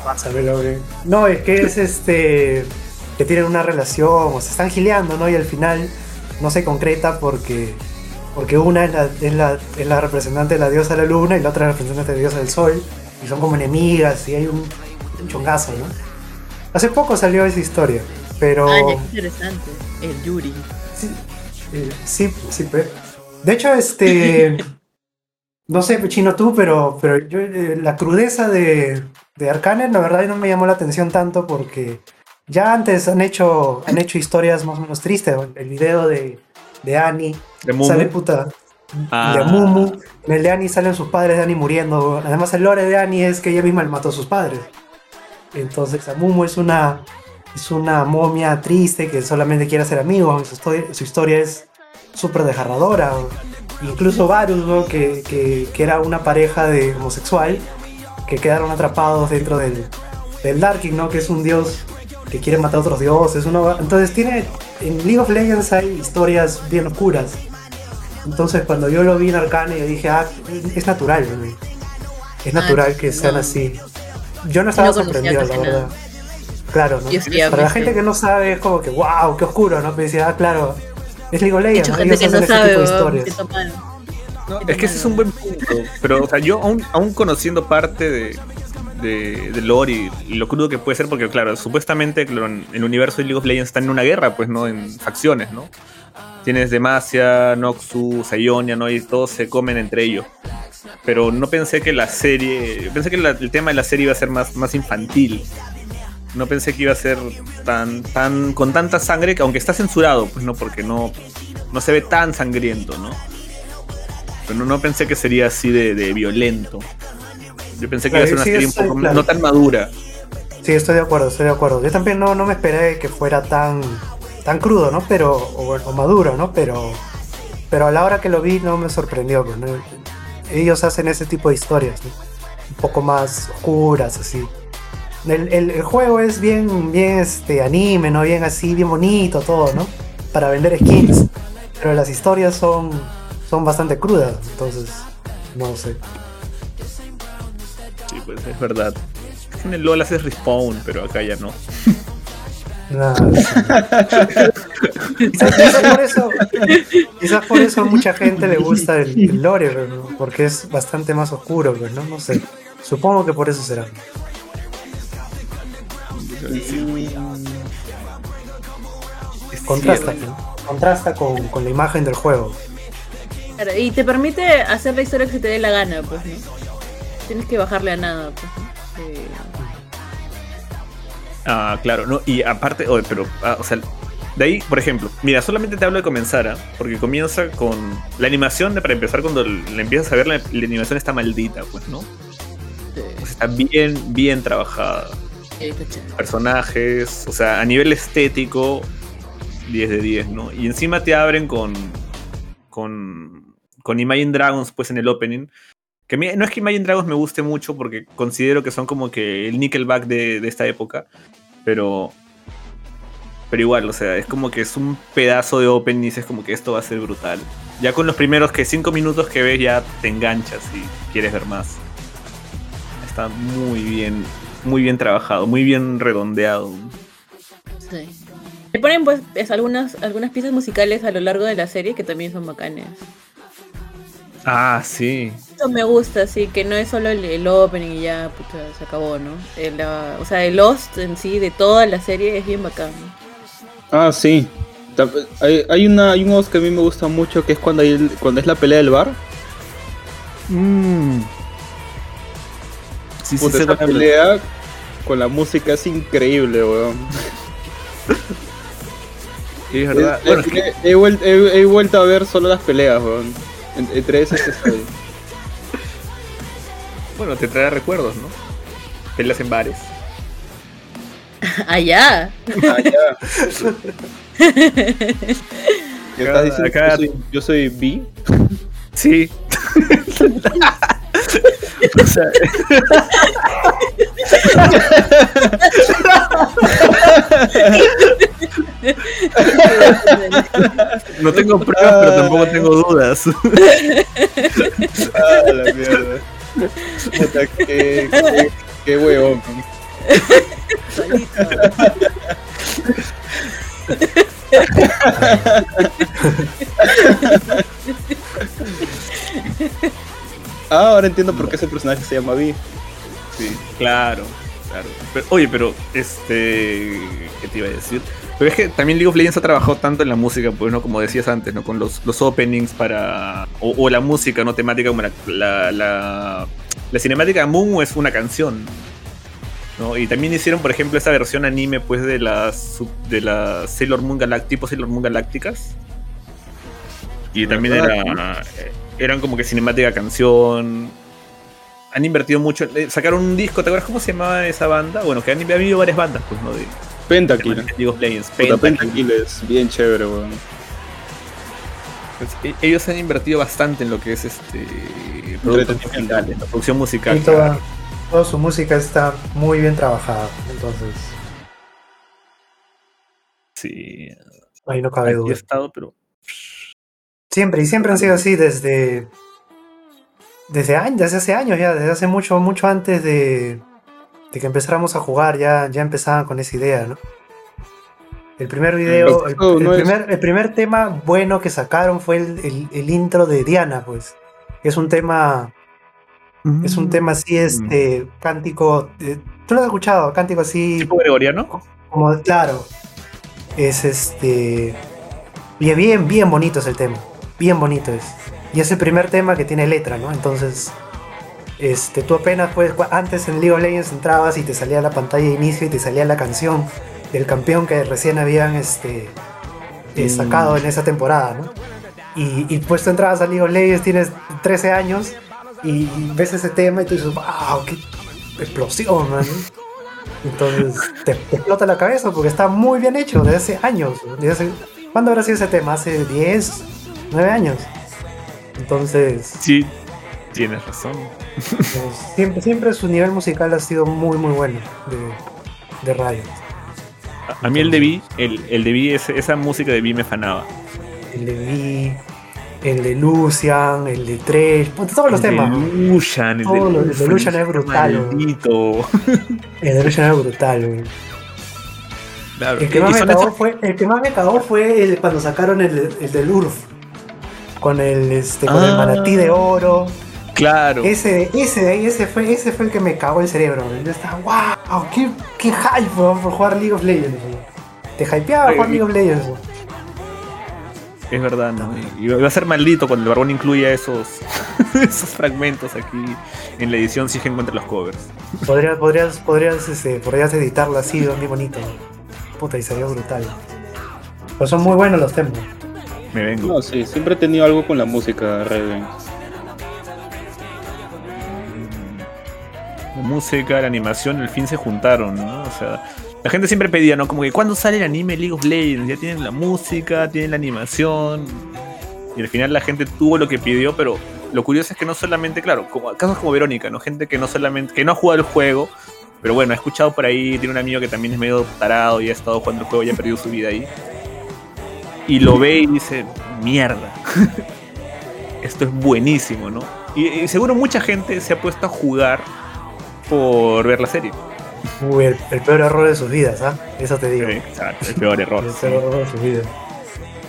Pásamelo, güey. No, es que es este. que tienen una relación, o se están gileando, ¿no? Y al final no se concreta porque. Porque una es la, es, la, es la representante de la diosa de la luna y la otra es la representante de la diosa del sol. Y son como enemigas y hay un, un chongazo, ¿no? Hace poco salió esa historia, pero. Ah, ya, qué interesante. El Yuri. Sí, eh, sí, sí, pe- De hecho, este. no sé, Chino, tú, pero, pero yo, eh, la crudeza de, de Arcane, la verdad, no me llamó la atención tanto porque ya antes han hecho, han hecho historias más o menos tristes. El video de, de Annie De Mumu. sale puta. Ah. De Mumu. En el de Annie salen sus padres de Annie muriendo. Además, el lore de Annie es que ella misma mató a sus padres. Entonces, a Mumu es una, es una momia triste que solamente quiere ser amigos. Su historia, su historia es súper desgarradora. Incluso Varus, ¿no? que, que- que era una pareja de homosexual, que quedaron atrapados dentro del, del Darking, ¿no? que es un dios que quiere matar a otros dioses. uno- entonces, tiene, en League of Legends hay historias bien oscuras. Entonces, cuando yo lo vi en Arcane, yo dije, ah, es natural, ¿no? Es natural que sean no. así. Yo no estaba sorprendido, la verdad. Claro, ¿no? Para la gente que no sabe, es como que, wow, qué oscuro, ¿no? Pero decía, ah, claro, es League of Legends, ¿no? gente Ellos que hacen sabe, tipo de historias. No, es que ese es un buen punto. Pero, o sea, yo aún, aún conociendo parte de, de, de lore y, y lo crudo que puede ser, porque, claro, supuestamente claro, en el universo de League of Legends está en una guerra, pues, ¿no? En facciones, ¿no? Tienes Demacia, Noxus, Ionia, ¿no? Y todos se comen entre ellos. Pero no pensé que la serie. Pensé que la- el tema de la serie iba a ser más, más infantil. No pensé que iba a ser tan, tan. con tanta sangre, que aunque está censurado, pues no, porque no, no se ve tan sangriento, ¿no? Pero no, no pensé que sería así de, de violento. Yo pensé que Claro, iba a ser una sí, serie un poco claro. no tan madura. Sí, estoy de acuerdo, estoy de acuerdo. Yo también no, no me esperé que fuera tan, tan crudo, ¿no? Pero, o, o maduro, ¿no? Pero, pero a la hora que lo vi no me sorprendió, pues, ¿no? Ellos hacen ese tipo de historias, ¿no? Un poco más oscuras, así. El, el- el juego es bien, bien este, anime, ¿no? Bien así, bien bonito, todo, ¿no? Para vender skins. Pero las historias son, son bastante crudas, entonces, no sé. Sí, pues es verdad. En el LOL haces respawn, pero acá ya no. Nada, sí. quizás, quizás por eso, quizás por eso a mucha gente le gusta el, el lore, ¿no? porque es bastante más oscuro, pues, ¿no? No sé. Supongo que por eso será. Contrasta, cierto. ¿no? Contrasta con, con la imagen del juego. Claro, y te permite hacer la historia que se te dé la gana, pues, ¿no? Tienes que bajarle a nada, pues, ¿no? Ah, claro, no, y aparte, oye, pero, ah, o sea, de ahí, por ejemplo, mira, solamente te hablo de comenzar, ¿ah? porque comienza con la animación, de, para empezar, cuando la empiezas a ver, la, la animación está maldita, pues, ¿no? está bien, bien trabajada. Personajes, o sea, a nivel estético, 10 de 10, ¿no? Y encima te abren con, con, con Imagine Dragons, pues, en el opening. Que mi- no es que Imagine Dragons me guste mucho porque considero que son como que el Nickelback de, de esta época, pero pero igual, o sea, es como que es un pedazo de opening y dices como que esto va a ser brutal. Ya con los primeros que cinco minutos que ves ya te enganchas y quieres ver más. Está muy bien, muy bien trabajado, muy bien redondeado. Sí. Le ponen pues es, algunas, algunas piezas musicales a lo largo de la serie que también son bacanes. Ah, sí. Eso me gusta, sí, que no es solo el, el opening y ya puta, se acabó, ¿no? El, la- o sea, el Lost en sí de toda la serie es bien bacán. ¿no? Ah, sí. Hay, hay una, hay un OST que a mí me gusta mucho que es cuando, hay, el- cuando es la pelea del bar. Mm. Sí, Puta, esa pelea con la música es increíble, weón. Sí, es verdad. He- Bueno, es que- he, he vuel- he- he vuelto a ver solo las peleas, weón. En- entre esas que estoy. bueno, te trae recuerdos, ¿no? Peleas en bares. Allá. Ya. ¿Qué Acá- estás diciendo? acá- Yo, soy, yo soy B. Sí. no tengo pruebas, pero tampoco tengo dudas. Ah, qué. Ah, ahora entiendo por qué ese personaje se llama B. Sí, claro, claro. Pero, oye, pero este. ¿Qué te iba a decir? Pero es que también League of Legends ha trabajado tanto en la música, pues, ¿no? Como decías antes, ¿no? Con los, los openings para. O, o la música, ¿no? Temática como la. La, la, la cinemática de Moon es una canción. ¿no? Y también hicieron, por ejemplo, esa versión anime, pues, de las. de las Sailor Moon Galact tipo Sailor Moon Galácticas. Y también era. eh, Eran como que cinemática canción han invertido mucho. eh, Sacaron un disco, ¿te acuerdas cómo se llamaba esa banda? Bueno, que han ha habido varias bandas, pues, ¿no? De, Pentakill. Pentakill. Pentakill es bien chévere, weón. Pues, e- ellos han invertido bastante en lo que es este musicales, la producción musical. Y toda, toda su música está muy bien trabajada. Entonces, Sí, ahí no cabe aquí he duda. estado, pero Siempre, y siempre han sido así desde. Desde años, desde hace años ya, desde hace mucho, mucho antes de, de que empezáramos a jugar, ya, ya empezaban con esa idea, ¿no? El primer video, el, primer, el primer tema bueno que sacaron fue el, el- el intro de Diana, pues. Es un tema, es un tema así, este, cántico. eh, ¿Tú lo has escuchado? Cántico así, tipo gregoriano. como, claro. Es este. Bien, bien, bien bonito es el tema. Bien bonito es. Y es el primer tema que tiene letra, ¿no? Entonces, este, tú apenas, cua- antes en League of Legends entrabas y te salía la pantalla de inicio y te salía la canción del campeón que recién habían este, eh, Mm. sacado en esa temporada, ¿no? Y, y pues tú entrabas a League of Legends, tienes 13 años y ves ese tema y tú dices, wow, qué explosión, man. Entonces te, te explota la cabeza porque está muy bien hecho desde hace años. Desde hace, ¿Cuándo habrá sido ese tema? ¿Hace 10, 9 años? Entonces, Sí, tienes razón. pues, siempre, siempre su nivel musical ha sido muy, muy bueno de, de radio. A, a mí el de Vi, el, el de ese- esa música de Vi me fanaba. El de Vi, el de Lucian, el de Tresh, puta, todos los El de temas. Lucian, el de los- el de Lucian, es brutal. El de Lucian era brutal, güey. Claro. El que, más me cagó fue, el que más me cagó fue el, cuando sacaron el, el del URF. Con el este, con el Ah. manatí de oro. Claro. Ese, ese de ahí, ese fue, ese fue el que me cagó el cerebro. Yo estaba, wow, qué, qué hype weón, por jugar League of Legends. Te hypeaba Oye, jugar League of Legends. Es verdad, ¿no? Y va a ser maldito cuando el barbón incluya esos, esos fragmentos aquí en la edición si es que encuentra los covers. Podrías, podrías, podrías, este, podrías editarlo así, bien bonito. Puta, y salió brutal. Pero son muy buenos los temas. Me vengo. No, sí, siempre he tenido algo con la música, Raven. La música, la animación, al fin se juntaron, ¿no? O sea, la gente siempre pedía, ¿no? Como que ¿cuándo sale el anime League of Legends? Ya tienen la música, tienen la animación. Y al final la gente tuvo lo que pidió, pero lo curioso es que no solamente, claro, como casos como Verónica, ¿no? Gente que no solamente, que no ha jugado el juego, pero bueno, ha escuchado por ahí, tiene un amigo que también es medio tarado y ha estado jugando el juego y ha perdido su vida ahí. Y lo ve y dice, mierda. Esto es buenísimo, ¿no? Y, y seguro mucha gente se ha puesto a jugar por ver la serie. Uy, el, el peor error de sus vidas, ¿ah? Eso te digo. Exacto, el peor error. El peor error de sus vidas.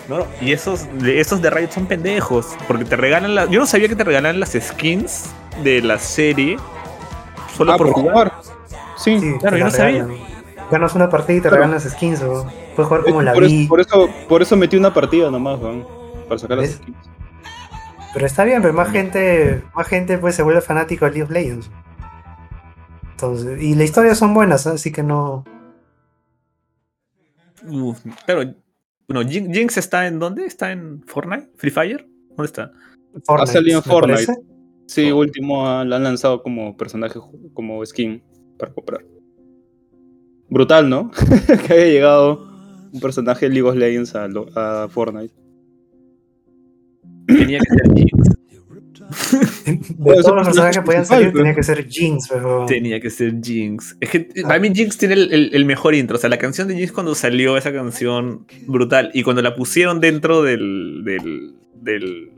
No, no, y esos de, esos de Riot son pendejos. Porque te regalan las. Yo no sabía que te regalan las skins de la serie. Solo Ah, por, jugar. Sí, Sí, claro, yo no sabía. Ganas una partida y te Claro. regalan las skins, o puedes jugar como la por, vi. por, eso, por eso metí una partida nomás, weón. Para sacar las ¿Ves? skins. Pero está bien, pero más gente, más gente pues se vuelve fanático de League of Legends. Entonces, y las historias son buenas, así que no. Uf, pero, bueno, Jin- Jinx está en dónde? ¿Está en Fortnite? ¿Free Fire? ¿Dónde está? Fortnite, salido en Fortnite. parece. Sí, Oh. último la han lanzado como personaje, como skin para comprar. Brutal, ¿no? que haya llegado un personaje de League of Legends a, lo- a Fortnite. Tenía que ser Jinx. De Bueno, ese todos los personajes que podían salir, pero- tenía que ser Jinx, pero. Tenía que ser Jinx. Es que para mí Jinx tiene el, el- el mejor intro. O sea, la canción de Jinx cuando salió, esa canción brutal. Y cuando la pusieron dentro del, del, del-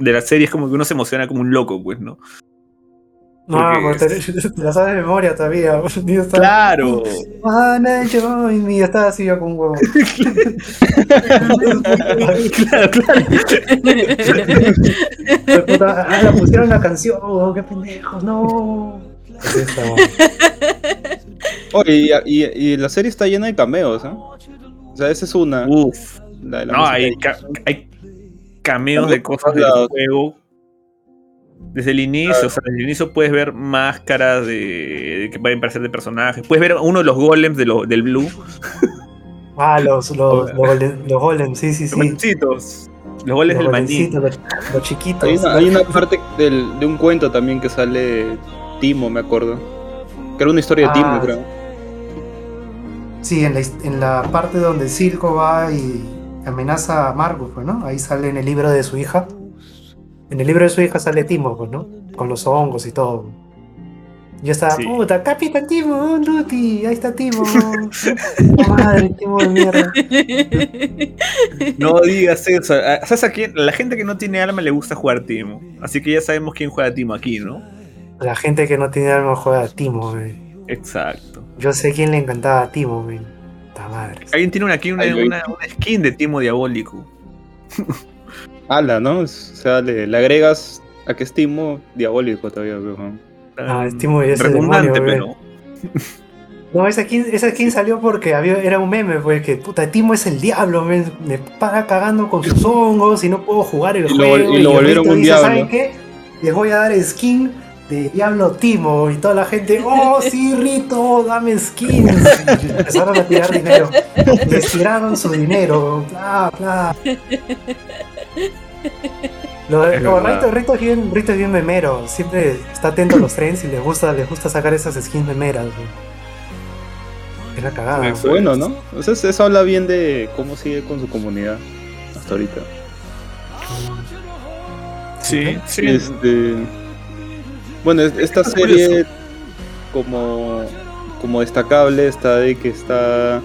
de la serie, es como que uno se emociona como un loco, pues, ¿no? No, porque- porque te, te la sabes de memoria todavía. Yo estaba, ¡Claro! Wanna join me", estaba así yo con huevo. claro, claro. Pero, puta, ah, la pusieron la canción, oh, qué pendejos, no. Así estaba. Oye, y, y- y la serie está llena de cameos, ¿eh? O sea, esa es una. Uf. la de la No, hay, ca- hay cameos de cosas del juego. Desde el inicio, o sea, desde el inicio puedes ver máscaras de, de que pueden parecer de personajes. Puedes ver uno de los golems de lo- del Blue. Ah, los, los, los, golem, los golem, sí, sí, Los sí. mancitos. Los golems Los del maní. los, los chiquitos. Hay una, hay una parte del- de un cuento también que sale Timo, me acuerdo. Que era una historia de Ah, Timo, creo. Sí, en la, en la parte donde Circo va y amenaza a Margus, pues, ¿no? Ahí sale en el libro de su hija. En el libro de su hija sale Timo, pues, ¿no? Con los hongos y todo. Yo estaba, Sí. puta, Capitán Timo, Duty, ahí está Timo. Oh, madre, Timo de mierda. No digas eso. Ah, ¿Sabes a quién? La gente que no tiene alma le gusta jugar Timo. Así que ya sabemos quién juega Timo aquí, ¿no? La gente que no tiene alma juega a Timo, man. Exacto. Yo sé quién le encantaba a Timo. Puta madre. Alguien tiene una, aquí una- una skin de Timo diabólico. Ala, ¿no? O sea, le, le agregas a que es Timo diabólico todavía, weón. Ah, es Timo y es el redundante, demonio, pero. No, esa skin, esa skin salió porque había, era un meme, pues que puta, Timo es el diablo, me, me para cagando con sus hongos y no puedo jugar el Y lo juego. y lo el volvieron Rito un dice, diablo. ¿saben qué? Les voy a dar skin de Diablo Timo y toda la gente, oh sí, Rito, dame skins. Y empezaron a tirar dinero. Les tiraron su dinero, bla, bla. Lo, Es no, verdad. Rito, Rito es bien, Rito es bien memero, siempre está atento a los trends y les gusta, les gusta sacar esas skins memeras. güey. Es la cagada. Bueno, ¿no? Entonces eso habla bien de cómo sigue con su comunidad hasta ahorita. Sí, sí. Este, bueno, es- esta Es serie como, como destacable está de que está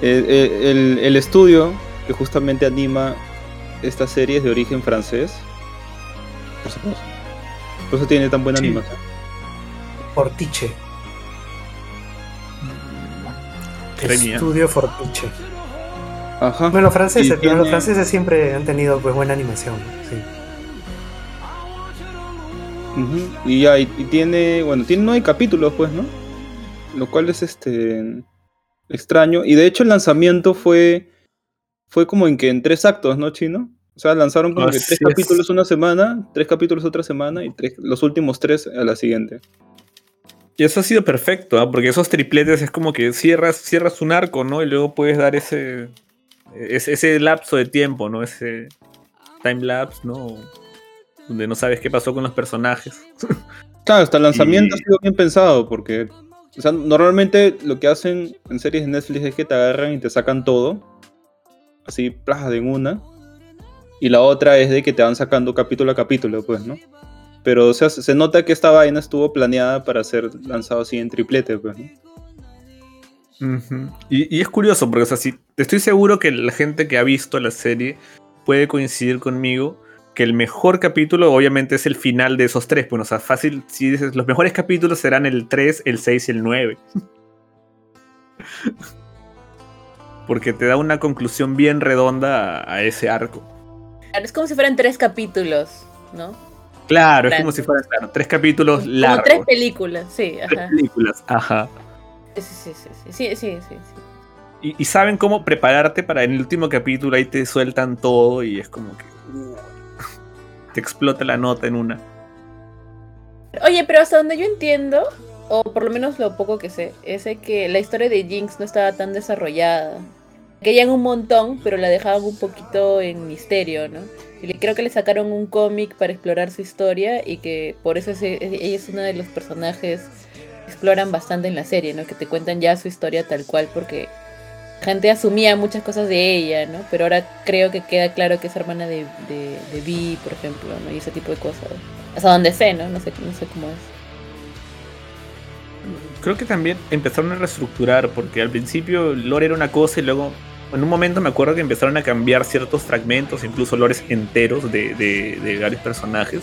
el, el- el estudio que justamente anima esta serie es de origen francés. Por supuesto. Por eso tiene tan buena Sí. animación. Fortiche. Estudio Fortiche. Ajá. Bueno, los franceses, pero los tiene- franceses siempre han tenido pues buena animación. Sí. Ujú, Y ya, y, y tiene, bueno, tiene nueve capítulos, pues, ¿no? Lo cual es este extraño. Y de hecho el lanzamiento fue fue como en que en tres actos, ¿no, Chino? O sea, lanzaron como que tres es. capítulos una semana, tres capítulos otra semana y tres, los últimos tres a la siguiente. Y eso ha sido perfecto, ¿ah? porque esos tripletes es como que cierras, cierras un arco, ¿no? Y luego puedes dar ese, ese, ese lapso de tiempo, ¿no? Ese time lapse, ¿no? Donde no sabes qué pasó con los personajes. Claro, hasta el lanzamiento Y- ha sido bien pensado porque, o sea, normalmente lo que hacen en series de Netflix es que te agarran y te sacan todo, así, plaja de en una, y la otra es de que te van sacando capítulo a capítulo, pues, ¿no? Pero, o sea, se se nota que esta vaina estuvo planeada para ser lanzado así en triplete, pues, ¿no? Y, y es curioso, porque o sea, si, estoy seguro que la gente que ha visto la serie puede coincidir conmigo que el mejor capítulo obviamente es el final de esos tres. Bueno, o sea, fácil, si dices, los mejores capítulos serán el 3, el 6 y el 9. Porque te da una conclusión bien redonda a, a ese arco. Claro, Es como si fueran tres capítulos, ¿no? Claro, es como si fueran claro, tres capítulos Como largos. tres películas, sí, tres películas, ajá. Sí, sí, sí, sí, sí, sí. Y, y saben cómo prepararte para en el último capítulo ahí te sueltan todo y es como que. uh, te explota la nota en una. Oye, pero hasta donde yo entiendo, o por lo menos lo poco que sé, es que la historia de Jinx no estaba tan desarrollada. Querían un montón, pero la dejaban un poquito en misterio, ¿no? Creo que le sacaron un cómic para explorar su historia y que por eso es- ella es uno de los personajes que exploran bastante en la serie, ¿no? Que te cuentan ya su historia tal cual, porque gente asumía muchas cosas de ella, ¿no? Pero ahora creo que queda claro que es hermana de, de, de Vi, por ejemplo, ¿no? Y ese tipo de cosas. Hasta donde sé, ¿no? No sé, no sé cómo es. Creo que también empezaron a reestructurar, porque al principio lore era una cosa y luego, en un momento me acuerdo que empezaron a cambiar ciertos fragmentos, incluso lores enteros de, de- de varios personajes.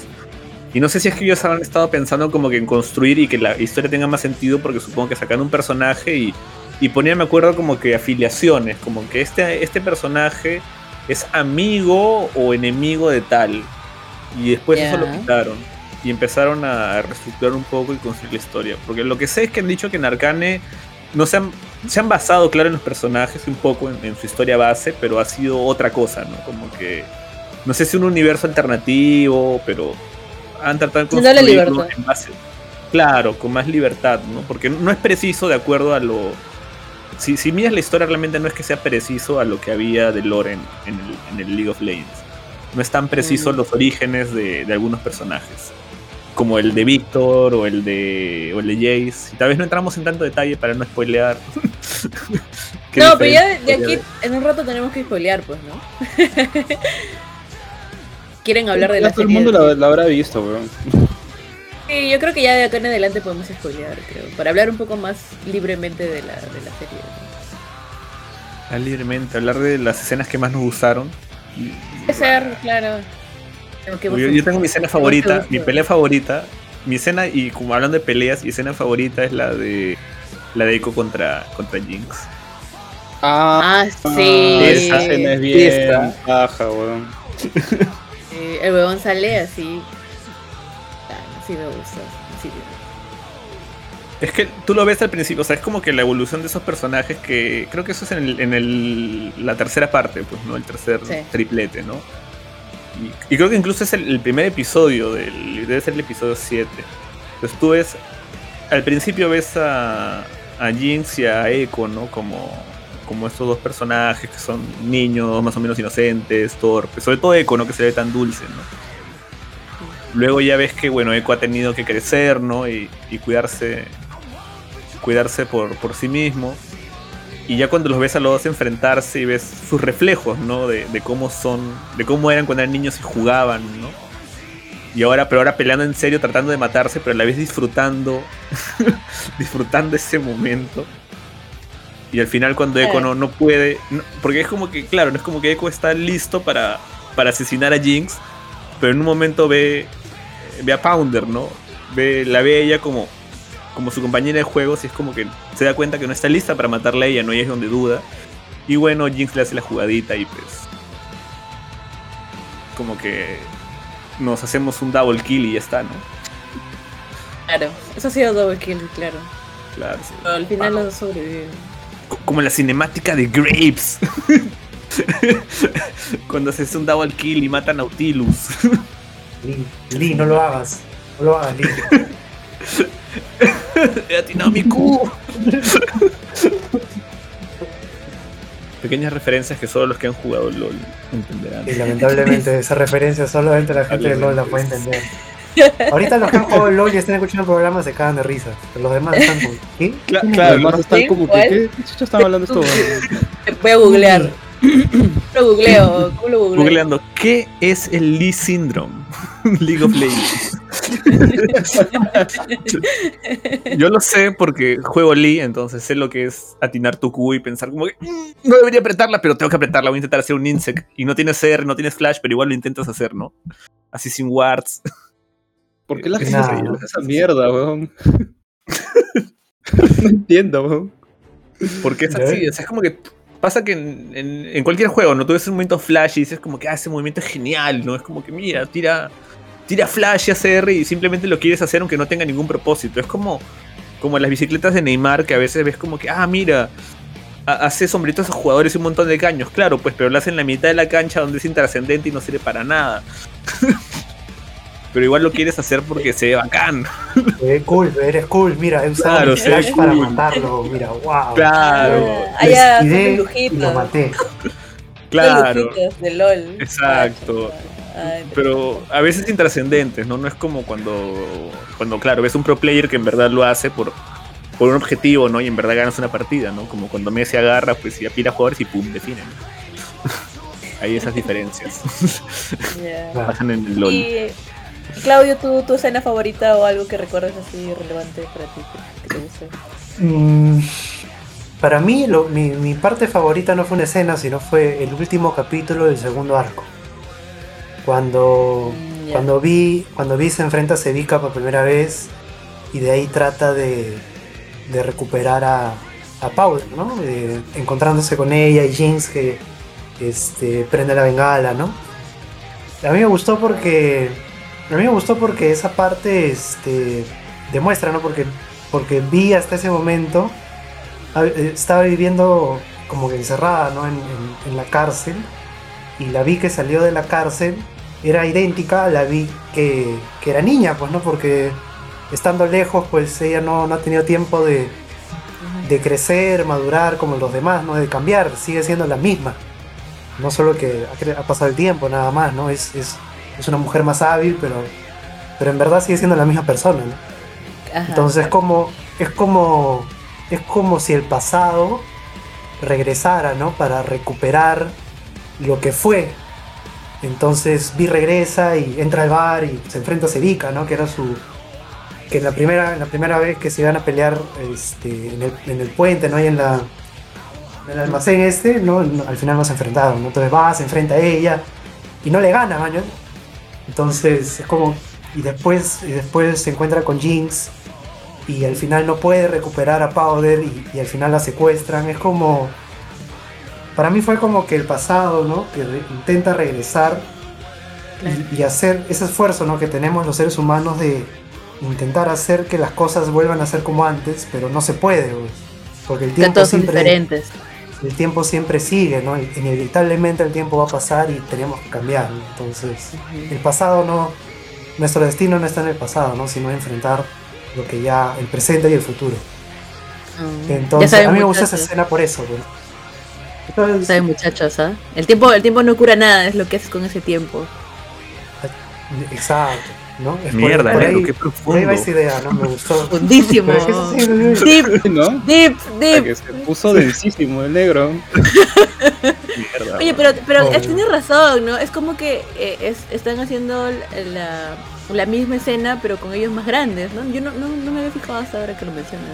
Y no sé si es que ellos han estado pensando como que en construir y que la historia tenga más sentido, porque supongo que sacan un personaje y, y ponían, me acuerdo, como que afiliaciones, como que este, este personaje es amigo o enemigo de tal. Y después eso lo quitaron y empezaron a reestructurar un poco y construir la historia. Porque lo que sé es que han dicho que en Arcane no se han, se han basado, claro, en los personajes un poco en, en su historia base, pero ha sido otra cosa, ¿no? Como que, no sé si un universo alternativo, pero han tratado de construirlo en base, claro, con más libertad, ¿no? Porque no es preciso de acuerdo a lo... Si, si miras la historia realmente no es que sea preciso a lo que había de lore en, en el, en el League of Legends. No es tan preciso Mm. los orígenes de, de algunos personajes como el de Víctor o el de o el de Jace. Y tal vez no entramos en tanto detalle para no spoilear. No, pero ya de, aquí en un rato tenemos que spoilear, pues, ¿no? Quieren hablar de Ya la todo el serie mundo de- la, la habrá visto, weón. Sí, yo creo que ya de acá en adelante podemos spoilear, creo. Para hablar un poco más libremente de la, de la serie. Ah, libremente, hablar de las escenas que más nos gustaron. Puede ser, claro. Yo, tengo mi escena favorita, mi pelea favorita. Mi escena, y como hablando de peleas, mi escena favorita es la de la de Echo contra, contra Jinx. Ah, Ah, sí. esa escena es bien baja, weón. Sí, el huevón sale así. Ah, sí me gusta. Es que tú lo ves al principio, o sea, es como que la evolución de esos personajes que creo que eso es en, el- en el- la tercera parte, pues, ¿no? El tercer Sí. triplete, ¿no? Y, creo que incluso es el, el primer episodio, del, debe ser el episodio 7. Entonces tú ves, al principio ves a, a Jinx y a Echo, ¿no? Como, como estos dos personajes que son niños, más o menos inocentes, torpes, sobre todo Echo, ¿no? Que se ve tan dulce, ¿no? Luego ya ves que, bueno, Echo ha tenido que crecer, ¿no? Y, y cuidarse cuidarse por, por sí mismo. Y ya cuando los ves a los dos enfrentarse y ves sus reflejos, ¿no? De, de cómo son, de cómo eran cuando eran niños y jugaban, ¿no? Y ahora, pero ahora peleando en serio, tratando de matarse, pero a la vez disfrutando, disfrutando ese momento. Y al final cuando Echo Eh. no, no puede, no- porque es como que, claro, no es como que Echo está listo para, para asesinar a Jinx, pero en un momento ve, ve a Pounder, ¿no? Ve, la ve a ella como, como su compañera de juegos y es como que se da cuenta que no está lista para matarla a ella, ¿no? Y es donde duda. Y bueno, Jinx le hace la jugadita y pues... Como que nos hacemos un double kill y ya está, ¿no? Claro, eso ha sido double kill, claro. Claro, sí. Pero al final los dos sobreviven. Co- Como en la cinemática de Grapes. Cuando haces un double kill y mata a Nautilus. Lee, Lee, no lo hagas. No lo hagas, Lee. He atinado mi Q. Pequeñas referencias que solo los que han jugado LOL entenderán. Y lamentablemente esa referencia solamente la gente de LOL la puede entender. Ahorita los que han jugado LOL y están escuchando el programa se cagan de risa. Pero los demás están como, ¿qué? Cla- ¿Quién es claro, están ¿Sí? como. ¿qué chucha están hablando esto? Voy a googlear. lo googleo, ¿cómo lo googleo? Googleando, ¿qué es el Lee Syndrome? League of Legends. Yo lo sé porque juego Lee, entonces sé lo que es atinar tu Q y pensar como que "Mm, no debería apretarla, pero tengo que apretarla. Voy a intentar hacer un insect y no tienes CR, no tienes flash, pero igual lo intentas hacer, ¿no? Así sin wards. ¿Por qué la gente Nah. esa mierda, weón? no entiendo, weón. Porque es así, o sea, es como que pasa que en, en- en cualquier juego, ¿no? Tú ves un momento flash y dices como que ah, ese movimiento es genial, ¿no? Es como que mira, tira, tira flash y ACR y simplemente lo quieres hacer aunque no tenga ningún propósito. Es como, como las bicicletas de Neymar, que a veces ves como que, ah, mira, ha- hace sombritos a esos jugadores y un montón de caños. Claro, pues, pero lo hace en la mitad de la cancha donde es intrascendente y no sirve para nada. pero igual lo quieres hacer porque se ve bacán. Se ve cool, eres cool. Mira, he usado Claro, se ve flash para cool. matarlo. Mira, wow. Claro, Ah, y lujitos. lo maté. claro. de LOL. Exacto. Ay, Pero a veces intrascendentes, ¿no? No es como cuando, cuando, claro, ves un pro player que en verdad lo hace por, por un objetivo, ¿no? Y en verdad ganas una partida, ¿no? Como cuando Messi agarra, pues y apila jugadores y pum, definen. Hay esas diferencias. Pasan en el LOL. Y Claudio, ¿tu, tu escena favorita o algo que recuerdes así relevante para ti que, que te guste? Mm, para mí, lo- mi, mi parte favorita no fue una escena, sino fue el último capítulo del segundo arco. Cuando, Mm, cuando, vi, cuando vi se enfrenta a Sevica por primera vez y de ahí trata de, de recuperar a, a Paul, ¿no? Eh, encontrándose con ella y Jinx que este, prende la bengala, ¿no? A mí me gustó porque. A mí me gustó porque esa parte este, demuestra, ¿no? Porque, porque vi hasta ese momento. eh, Estaba viviendo como que encerrada, ¿no? En, en- en la cárcel. Y la vi que salió de la cárcel. Era idéntica a la vi que, que era niña, pues, ¿no? Porque estando lejos, pues ella no, no ha tenido tiempo de, de crecer, madurar como los demás, ¿no? De cambiar, sigue siendo la misma. No solo que ha, pasado el tiempo, nada más, ¿no? Es, es, es una mujer más hábil, pero, pero en verdad sigue siendo la misma persona, ¿no? Ajá. Entonces como, es como es como si el pasado regresara, ¿no? Para recuperar lo que fue. Entonces Vi regresa y entra al bar y se enfrenta a Sevica, ¿no? Que era su que en la primera, en la primera vez que se iban a pelear este, en, el, en el puente, ¿no? Y en la en el almacén este, ¿no? No, Al final no se enfrentaron, ¿no? Entonces va, se enfrenta a ella y no le gana, maño. Entonces es como y después y después se encuentra con Jinx y al final no puede recuperar a Powder y, y al final la secuestran. Es como. Para mí fue como que el pasado, ¿no? Que re- intenta regresar y, y hacer ese esfuerzo, ¿no? Que tenemos los seres humanos de intentar hacer que las cosas vuelvan a ser como antes, pero no se puede, güey. Porque el tiempo todos son siempre, diferentes. el tiempo siempre sigue, ¿no? Inevitablemente el tiempo va a pasar y tenemos que cambiar, ¿no? Entonces, el pasado no. Nuestro destino no está en el pasado, ¿no? Sino enfrentar lo que ya. el presente y el futuro. Mm. Entonces, a mí me gusta esa escena por eso, güey. Entonces, Saben, muchachos, ¿ah? El tiempo, el tiempo no cura nada, es lo que haces con ese tiempo. exacto, ¿no? Es por- Mierda, por, Lelo, ahí, qué por ahí profundo. va esa idea, ¿no? Me gustó. Fundísimo. Pero es que eso sí, güey, Deep, ¿No? deep, deep. que se puso densísimo el negro. Mierda, Oye, pero, pero Pobre. tienes razón, ¿no? Es como que eh, es- están haciendo la, la misma escena, pero con ellos más grandes, ¿no? Yo no, no, no me había fijado hasta ahora que lo mencionas.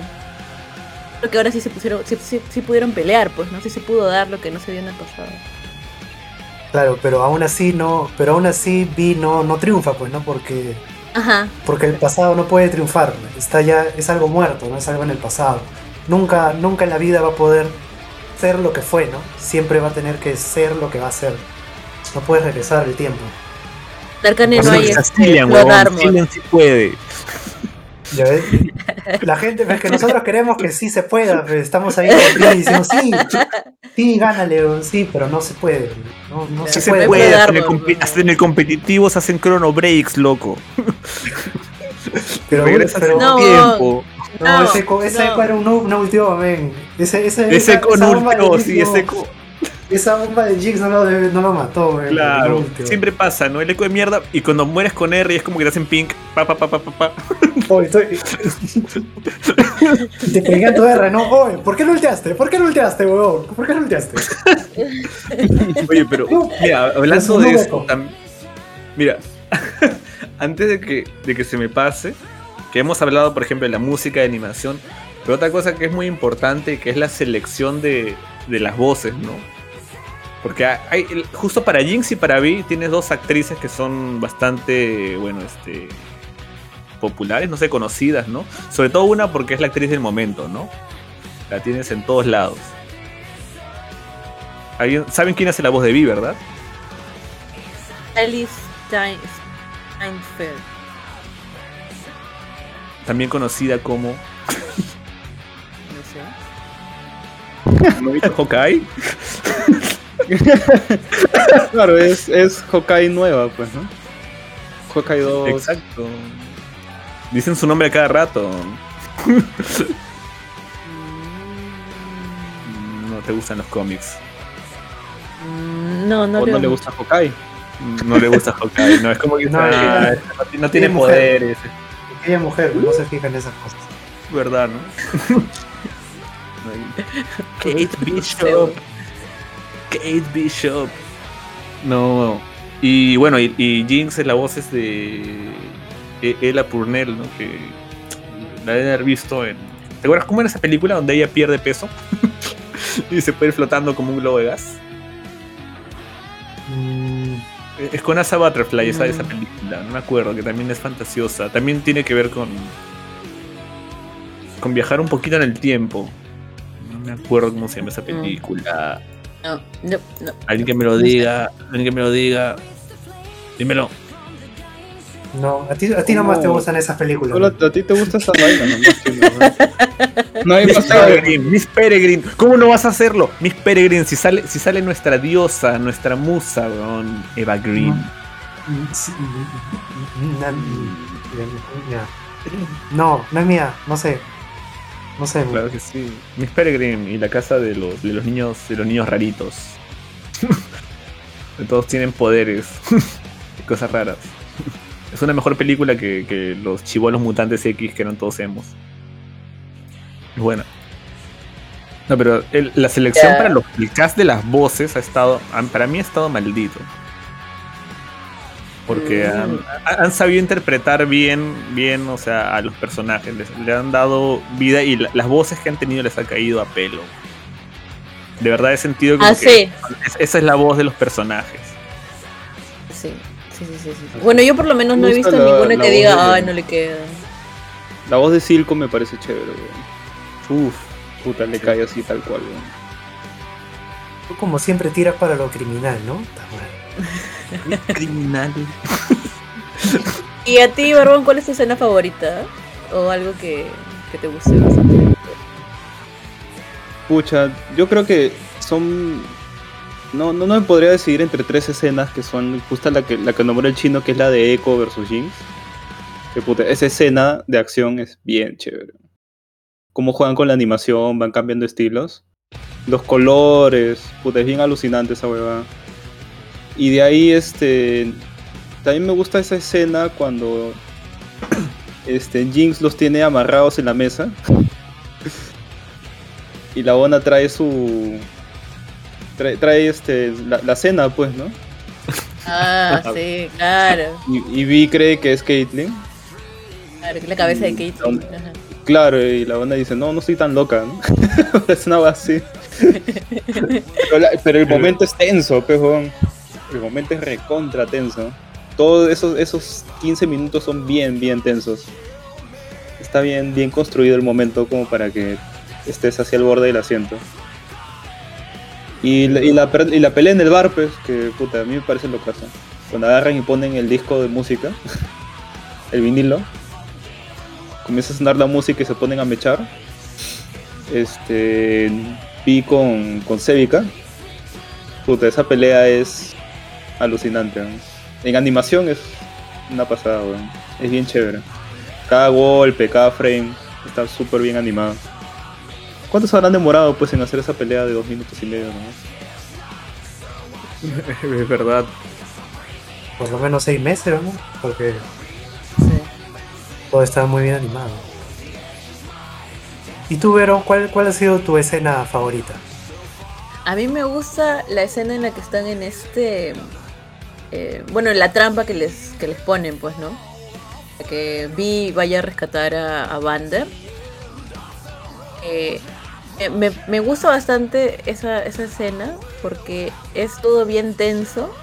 Creo que ahora sí se pusieron, sí, sí, sí pudieron pelear, pues, ¿no? Sí se pudo dar lo que no se dio en el pasado. Claro, pero aún así no, pero aún así Vi no, no triunfa, pues, ¿no? Porque, Ajá. porque el pasado no puede triunfar, está ya, es algo muerto, no es algo en el pasado. Nunca, nunca en la vida va a poder ser lo que fue, ¿no? Siempre va a tener que ser lo que va a ser. No puedes regresar el tiempo. Darkane no hay es este. Cillian sí puede. ¿Ya ves? La gente, es que nosotros queremos que sí se pueda, pero estamos ahí Pri diciendo, sí, sí, gánale, sí, pero no se puede, no, no Sí se puede. puede, hasta en, el ¿no? hasta en el competitivo se hacen chrono breaks, loco. Pero, Regresas pero- No, tiempo. no, no, ese, eco, ese no. eco era un, un ultimo, men. Ese, ese, Ese ultimo, Jinx sí, no- ese co- Esa bomba de Jinx no lo, debe- no lo mató, men. Claro, siempre pasa, ¿no? El eco de mierda y cuando mueres con R es como que te hacen pink, pa pa pa pa pa pa. Oye, estoy... Te pegué a tu R, ¿no? Oye, ¿por qué no ulteaste? ¿Por qué no ulteaste, huevón? ¿Por qué no ulteaste? Oye, pero mira, hablando de eso, tam- mira, antes de que, de que se me pase, que hemos hablado, por ejemplo, de la música de animación, pero otra cosa que es muy importante, que es la selección de, de las voces, ¿no? Porque hay, justo para Jinx y para Vi tienes dos actrices que son bastante, bueno, este populares, no sé, conocidas, ¿no? Sobre todo una porque es la actriz del momento, ¿no? La tienes en todos lados. ¿Saben quién hace la voz de Vi, verdad? Alice Steinfeld. También conocida como. no sé. ¿No viste Hawkeye? claro, es, es Hawkeye nueva, pues, ¿no? Hawkeye 2. Exacto. Dicen su nombre a cada rato. No te gustan los cómics. Mm, No, no, o no le mucho. gusta Hawkeye. No le gusta Hawkeye. No, es como que No, ah, eh, no, tiene- no tiene mujer. poderes. Ella es mujer, no se fija en esas cosas. ¿Verdad, no? Kate Bishop. Kate Bishop. No. Y bueno, y, y Jinx es la voz es de E- Ella Purnell, ¿no? Que la deben haber visto en. ¿Te acuerdas cómo era esa película donde ella pierde peso? y se puede ir flotando como un globo de gas. Mm, Es con Asa Butterfly esa, esa Mm. película, no me acuerdo, que también es fantasiosa. También tiene que ver con. con viajar un poquito en el tiempo. No me acuerdo cómo se llama esa película. No, no, no. Alguien que me lo diga, alguien que me lo diga. Dímelo. no, a ti, a ti nomás te gustan esas películas. Solo a ti te gusta esa vaina, nomás que no. No hay Miss. Peregrine, Miss Peregrine, ¿cómo no vas a hacerlo? Miss Peregrine, si sale, si sale nuestra diosa, nuestra musa, weón, Eva Green. Mm, mm, mm, mm. No, no es mía, no sé. No sé. Claro que sí. Miss Peregrine y la casa de los, de los niños, de los niños raritos. Todos tienen poderes y cosas raras. Es una mejor película que, que los chivolos mutantes X que eran todos hemos. Es buena. No, pero el- la selección para los, el cast de las voces ha estado. Para mí ha estado maldito. Porque Mm. han, sabido interpretar bien, bien, o sea, a los personajes. Les, le han dado vida y la- las voces que han tenido les ha caído a pelo. De verdad he sentido como Ah, que sí. es- esa es la voz de los personajes. Sí, sí, sí, sí, sí. Bueno, yo por lo menos no he visto la- ninguno la que diga, de- ay, no le queda. La voz de Silco me parece chévere, weón. Uf, puta, le cae así tal cual, weón. Tú como siempre tiras para lo criminal, ¿no? Está mal. Criminal. Y a ti, Barbón, ¿cuál es tu escena favorita? O algo que, que te guste bastante. Pucha, yo creo que son. No, no, no me podría decidir entre tres escenas que son justo la que, la que nombró el chino, que es la de Echo versus Jinx. Que puta, esa escena de acción es bien chévere. Cómo juegan con la animación, van cambiando estilos. Los colores, puta, es bien alucinante esa huevada. Y de ahí, este. También me gusta esa escena cuando. Este, Jinx los tiene amarrados en la mesa. y la Ona trae su. Trae, trae, este, la, la cena, pues, ¿no? Ah, sí, claro. Y, y Vi cree que es Caitlyn. Claro, que es la cabeza de. Ajá. Claro, y la Ona dice: No, no estoy tan loca, ¿no? es una así. pero, la- pero el momento es tenso, pejón. El momento es recontra tenso. Todos esos, esos 15 minutos son bien, bien tensos. Está bien, bien construido el momento como para que estés hacia el borde del asiento. Y, la- y, la, y la pelea en el bar, pues, que puta, a mí me parece lo caso. Cuando agarran y ponen el disco de música, el vinilo, comienza a sonar la música y se ponen a mechar. Este. Vi con, con Sevica. Puta, esa pelea es alucinante. ¿no? En animación es una pasada, weón. Es bien chévere. Cada golpe, cada frame está súper bien animado. ¿Cuántos habrán demorado pues en hacer esa pelea de dos minutos y medio nomás? es verdad. Por lo menos seis meses, ¿no? Porque Sí. todo está muy bien animado. ¿Y tú, Vero, cuál, cuál ha sido tu escena favorita? A mí me gusta la escena en la que están en este. Eh, bueno, en la trampa que les, que les ponen, pues, ¿no? Que Vi vaya a rescatar a, a Vander. Eh, eh, me, me gusta bastante esa, esa escena porque es todo bien tenso.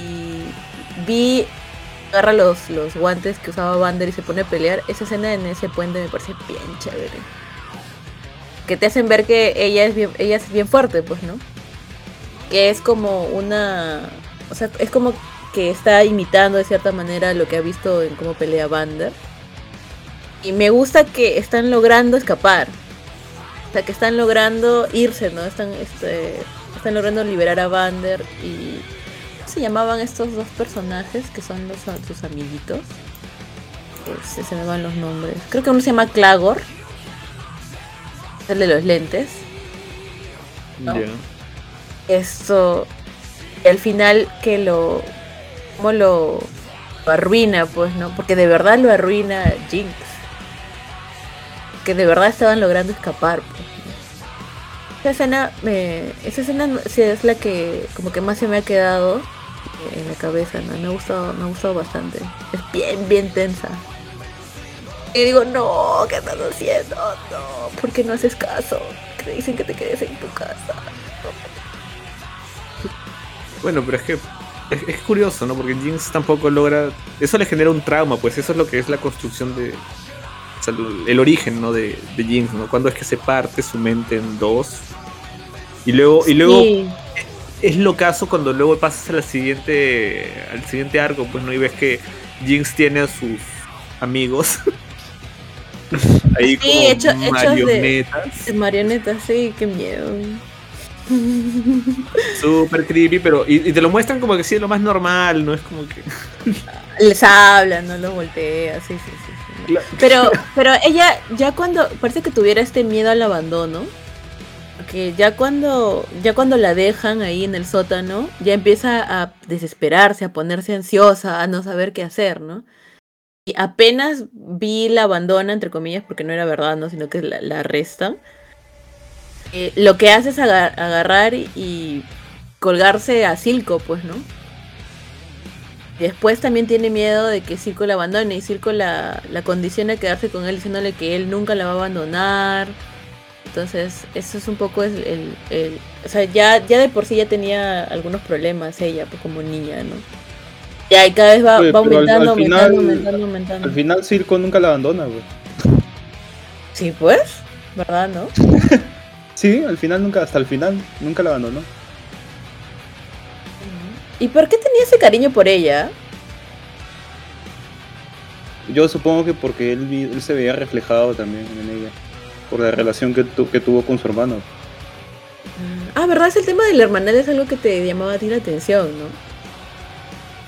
Y Vi agarra los, los guantes que usaba Vander y se pone a pelear. Esa escena en ese puente me parece bien chévere que te hacen ver que ella es bien, ella es bien fuerte, pues, ¿no? Que es como una, o sea, es como que está imitando de cierta manera lo que ha visto en cómo pelea Vander. Y me gusta que están logrando escapar. sea, que están logrando irse, ¿no? Están, este, están logrando liberar a Vander y... ¿Cómo se llamaban estos dos personajes que son los, sus amiguitos? Este, se me van los nombres. Creo que uno se llama Clagor. El de los lentes. ¿no? Esto. Y al final que lo. Como lo, arruina, pues, ¿no? Porque de verdad lo arruina Jinx. Que de verdad estaban logrando escapar, pues. Esa escena, me, esa escena sí es la que como que más se me ha quedado en la cabeza, ¿no? Me ha gustado, me ha gustado bastante. Es bien, bien tensa. Y digo, no, ¿qué estás haciendo? No, ¿por qué no haces caso? Que te dicen que te quedes en tu casa. Bueno, pero es que es, es curioso, ¿no? Porque Jinx tampoco logra. Eso le genera un trauma, pues eso es lo que es la construcción de. o sea, el- el origen, ¿no? De, de Jinx, ¿no? Cuando es que se parte su mente en dos. Y luego, y luego Sí. es lo caso cuando luego pasas a la siguiente. al siguiente arco, pues, ¿no? Y ves que Jinx tiene a sus amigos. Ahí Sí, como hecho- hechos de- marionetas. De marionetas, sí, qué miedo. Súper creepy, pero. Y, y te lo muestran como que sí, es lo más normal, ¿no? Es como que. Les hablan, no los voltea, sí, sí, sí. sí. Pero, pero ella ya cuando, parece que tuviera este miedo al abandono, que ya cuando, ya cuando la dejan ahí en el sótano, ya empieza a desesperarse, a ponerse ansiosa, a no saber qué hacer, ¿no? Y apenas vi la abandona, entre comillas, porque no era verdad, ¿no? Sino que la, la arrestan. Eh, lo que hace es aga- agarrar y, colgarse a Silco, pues, ¿no? Después también tiene miedo de que Circo la abandone y Circo la, la condiciona a quedarse con él diciéndole que él nunca la va a abandonar. Entonces, eso es un poco el... el- el- o sea, ya, ya de por sí ya tenía algunos problemas ella, pues como niña, ¿no? Y cada vez va, Oye, va pero al- aumentando, final- aumentando, aumentando, aumentando. Al final Circo nunca la abandona, güey. Sí, pues, ¿verdad, no? Sí, al final nunca, hasta el final, nunca la abandonó. ¿Y por qué tenía ese cariño por ella? Yo supongo que porque él, él se veía reflejado también en ella. Por la relación que, tu- que tuvo con su hermano. Ah, ¿verdad? Es el tema de la hermandad, es algo que te llamaba a ti la atención, ¿no?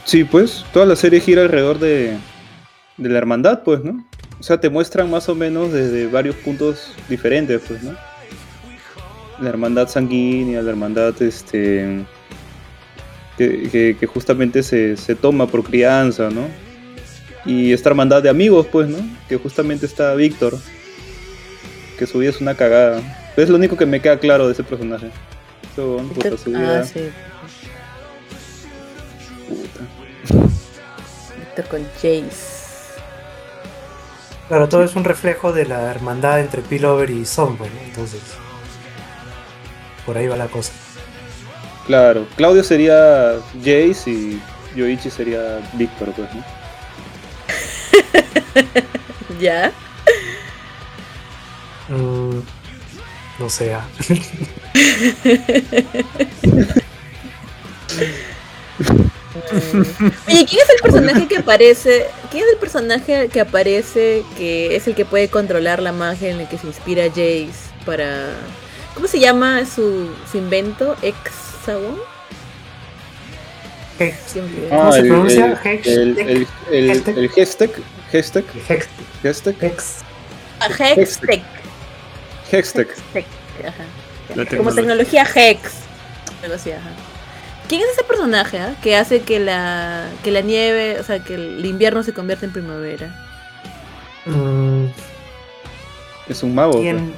Sí, pues, toda la serie gira alrededor de, de la hermandad, pues, ¿no? O sea, te muestran más o menos desde varios puntos diferentes, pues, ¿no? La hermandad sanguínea, la hermandad, este... Que, que- que justamente se, se toma por crianza, ¿no? Y esta hermandad de amigos, pues, ¿no? Que justamente está Víctor. Que su vida es una cagada. Es lo único que me queda claro de ese personaje. Eso, puta, su vida, Ah, sí. puta. Víctor con Jace. Claro, todo es un reflejo de la hermandad entre Pillover y Sombra, ¿no? Entonces, por ahí va la cosa. Claro, Claudio sería Jace y Yoichi sería Víctor, pues, ¿no? ¿Ya? Mm, no sé. ah. Oye, ¿quién es el personaje que aparece? ¿Quién es el personaje que aparece que es el que puede controlar la magia en el que se inspira Jace para. ¿Cómo se llama su, su invento? ¿Hexagon? Hex- Siempre. ¿Cómo se pronuncia? El, Hex- el, el, el, Hextech. el Hextech, Hextech, Hex- Hextech, Hex- Ah, Hextech. Hextech. Hextech, ajá. Como tecnología. Hex. Ajá. ¿Quién es ese personaje ah, que hace que la, que la nieve, o sea, que el invierno se convierta en primavera? Mm, Es un mago. pues. ¿quién,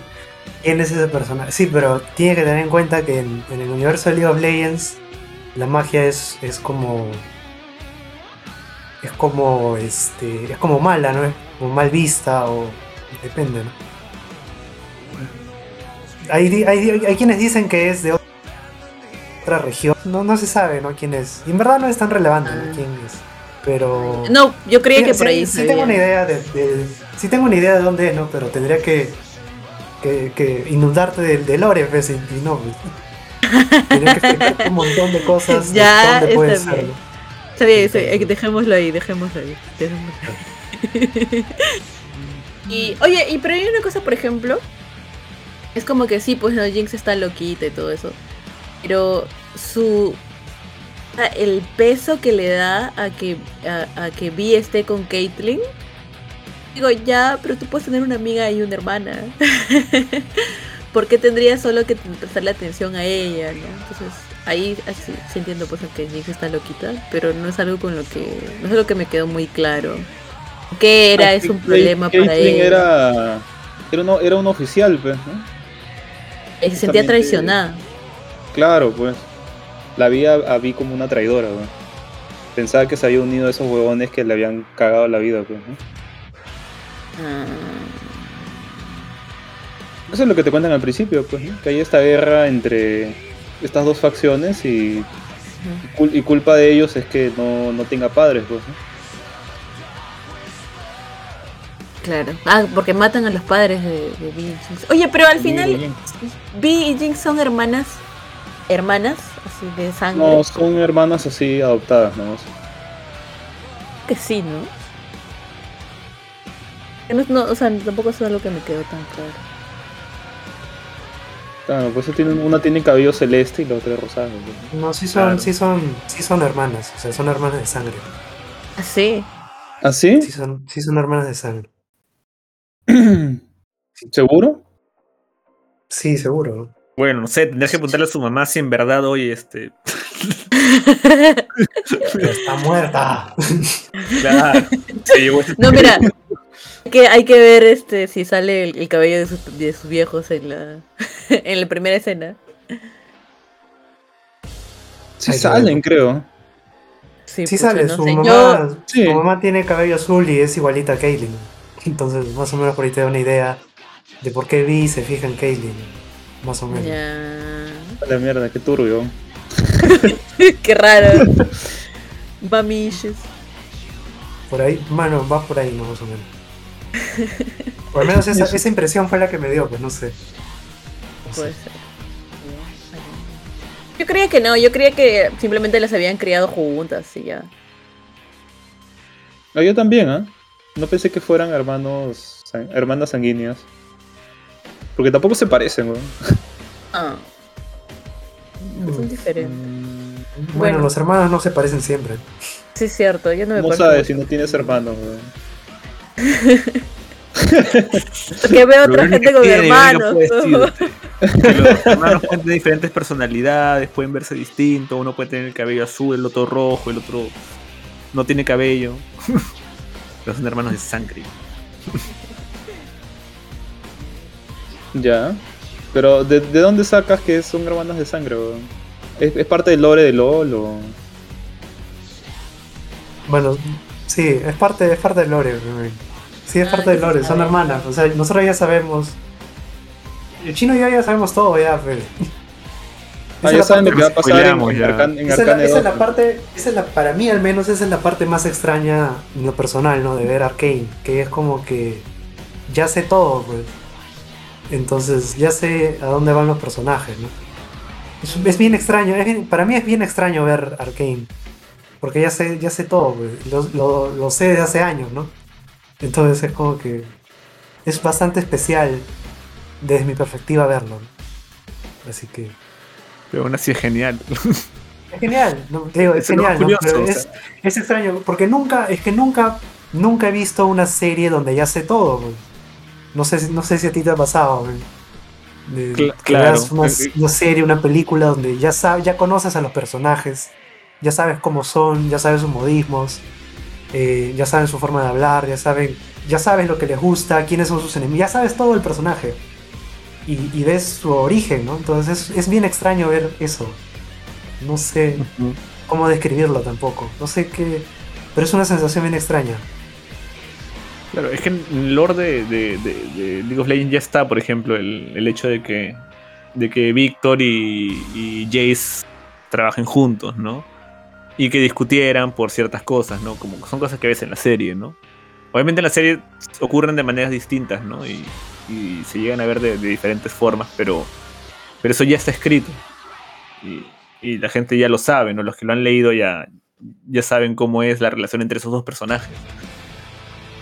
quién es ese personaje? Sí, pero tiene que tener en cuenta que en, en el universo de League of Legends la magia es, es como. Es como este. Es como mala, ¿no? Es como mal vista o. Depende, ¿no? Hay, hay, hay quienes dicen que es de otra región. No, no se sabe, ¿no? Quién es. Y en verdad no es tan relevante, ¿no? Ah. ¿Quién es? Pero. No, yo creía Sí, que por sí, ahí sí sabía. tengo una idea de, de- sí tengo una idea de dónde es, ¿no? Pero tendría que, que, que inundarte del, del lore, pues, y, y no, pues. Tendría que un montón de cosas Ya, de dónde puede está ser. bien. Está bien, está bien, eh, dejémoslo ahí, dejémoslo ahí. dejémoslo ahí. y, oye, y pero hay una cosa, por ejemplo, Es como que sí, pues no, Jinx está loquita y todo eso. Pero su. El peso que le da a que, a, a que Vi esté con Caitlyn. Digo, ya, pero tú puedes tener una amiga y una hermana. ¿Por qué tendrías solo que prestarle atención a ella, no? Entonces, ahí así, sí entiendo pues que Jinx está loquita, pero no es algo con lo que. No es algo que me quedó muy claro. ¿Qué era? Ah, es un problema para ella. Era, era, uno- era un oficial, pues, ¿no? Y se sentía traicionada. Claro, pues. La vi a, a Vi como una traidora, pues. Pensaba que se había unido a esos huevones que le habían cagado la vida, pues, ¿no? Ah, Eso es lo que te cuentan al principio, pues, ¿no? Que hay esta guerra entre estas dos facciones y, cul- y culpa de ellos es que no, no tenga padres, pues, ¿no? Claro. Ah, porque matan a los padres de, de Vi y Jinx. Oye, pero al final, Vi y Jinx son hermanas. Hermanas, así de sangre. No, son hermanas así adoptadas, ¿no? Que sí, ¿no? Que no, no, o sea, tampoco es algo que me quedó tan claro. Claro, pues tienen, una tiene cabello celeste y la otra es rosado. pues. No, sí son, Claro. sí son, sí son hermanas, o sea, son hermanas de sangre. Ah, sí. ¿Ah, sí? Sí son, sí son hermanas de sangre. ¿Seguro? Sí, seguro. Bueno, no sé, tendrías que preguntarle a su mamá si en verdad hoy este. Pero está muerta. Claro, se llevó ese- No, mira. Que hay que ver este si sale el, el cabello de sus, de sus viejos en la en la primera escena. Sí Hay salen, creo. Sí, Sí sale, no su, sé. mamá, Yo, Sí. su mamá tiene cabello azul y es igualita a Kaylin. Entonces, más o menos por ahí te da una idea de por qué Vi se fija en Kaylin. Más o menos. ya. A la mierda, qué turbio. Qué raro. Bamiches. Por ahí, mano, va por ahí, ¿no? Más o menos. Por lo menos esa, esa impresión fue la que me dio, pues no sé. No sé. Puede ser. Yo creía que no, yo creía que simplemente las habían criado juntas y ya. Ah, yo también, ¿ah? No pensé que fueran hermanos, san- hermanas sanguíneas. Porque tampoco se parecen, weón. Ah. Son diferentes. Bueno, Bueno. los hermanos no se parecen siempre. Sí, es cierto, yo no me ¿Cómo sabes mucho. si no tienes hermanos, weón? Que veo otra gente con tiene, hermanos. Los hermanos pueden tener diferentes personalidades, pueden verse distintos. Uno puede tener el cabello azul, el otro rojo, el otro no tiene cabello. Pero son hermanos de sangre. Ya. Pero, ¿de, de dónde sacas que son hermanas de sangre? ¿Es, es parte del lore de LOL o...? Bueno, sí, es parte, es parte del lore. Sí, es Ah, parte del ya lore, son hermanas. O sea, nosotros ya sabemos. El chino y yo ya sabemos todo, ya, pero. Ah, Esa ya es la saben lo parte que va a pasar en, en ya. Arcan- en Esa es, la, Arcane esa es la 2, parte, esa es la, para mí al menos, esa es la parte más extraña en lo personal, ¿no? De ver Arkane, que es como que ya sé todo, pues. Entonces ya sé a dónde van los personajes, ¿no? Es, es bien extraño, es bien- para mí es bien extraño ver Arkane, porque ya sé, ya sé todo, pues. Lo, lo- lo sé desde hace años, ¿no? Entonces es como que es bastante especial desde mi perspectiva verlo. ¿no? Así que Pero aún así es genial. es genial, ¿no? Te digo, es genial, ¿no? curioso, Pero o es, sea. es extraño, porque nunca, es que nunca, nunca he visto una serie donde ya sé todo. No sé, si- no sé si a ti te ha pasado. De- que claro. veas una, una serie, una película donde ya sabes, ya conoces a los personajes, ya sabes cómo son, ya sabes sus modismos, eh, ya sabes su forma de hablar, ya saben, ya sabes lo que les gusta, quiénes son sus enemigos, ya sabes todo el personaje. Y, y ves su origen, ¿no? Entonces es, es bien extraño ver eso. No sé cómo describirlo tampoco. No sé qué. Pero es una sensación bien extraña. Claro, es que en el lore de, de- de- de League of Legends ya está, por ejemplo, el, el hecho de que, de que Víctor y, y Jace trabajen juntos, ¿no? Y que discutieran por ciertas cosas, ¿no? Como son cosas que ves en la serie, ¿no? Obviamente en la serie ocurren de maneras distintas, ¿no? Y, y se llegan a ver de, diferentes formas, pero, pero eso ya está escrito. Y, y la gente ya lo sabe, ¿no? Los que lo han leído ya, ya saben cómo es la relación entre esos dos personajes.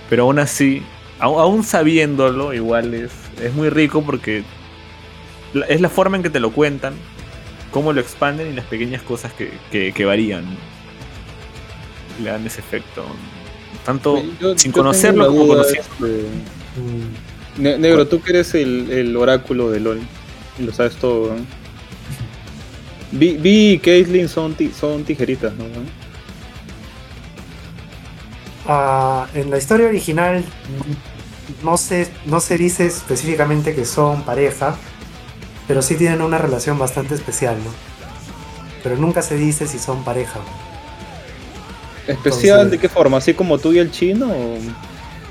Pero aún así, aún sabiéndolo, igual es, es muy rico porque es la forma en que te lo cuentan, cómo lo expanden y las pequeñas cosas que, que- que varían. Le dan ese efecto. Tanto Yo- sin yo conocerlo como conociendo. este, Mm, Ne- Negro, tú que eres el, el oráculo de LOL y lo sabes todo, ¿no? Vi, Vi y Caitlyn son, ti- son tijeritas, ¿no? ah, en la historia original no se, no se dice específicamente que son pareja, pero sí tienen una relación bastante especial, ¿no? Pero nunca se dice si son pareja. ¿Especial Entonces- de qué forma? ¿Así como tú y el chino? o-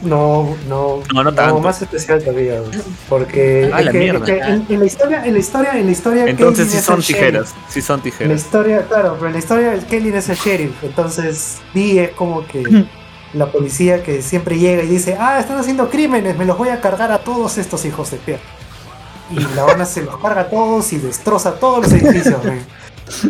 No, no, No, no tanto. más especial todavía, porque Ah, es la que- es mierda. que en, en la historia, en la historia, en la historia, Entonces sí son el tijeras. Sí son En la tijeras. historia, claro, pero en la historia Kelly es el sheriff, entonces Vi es como que la policía que siempre llega y dice, ah, están haciendo crímenes, me los voy a cargar a todos estos hijos de perra. Y la Habana se los carga a todos y destroza todos los edificios, men.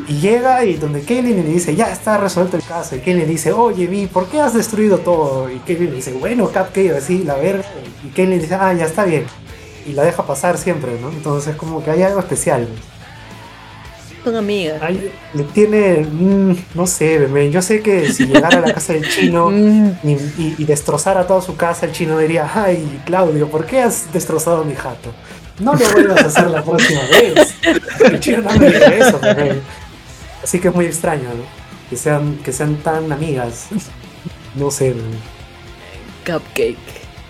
Y llega y donde Kaylin le dice, ya está resuelto el caso. Y Kaylin le dice, oye, Vi, ¿por qué has destruido todo? Y Kaylin le dice, bueno, Cupcake, así, la verga. Y Kaylin dice, ah, ya está bien. Y la deja pasar siempre, ¿no? Entonces, como que hay algo especial. Son amigas. Ay, le tiene, mm, no sé, men, yo sé que si llegara a la casa del chino Mm, y, y- y destrozara toda su casa, el chino diría, ay, Claudio, ¿por qué has destrozado mi jato? No lo vuelvas a hacer la próxima vez. El chino no me dice eso, men. Así que es muy extraño, ¿no? Que sean, que sean tan amigas. No sé. Cupcake.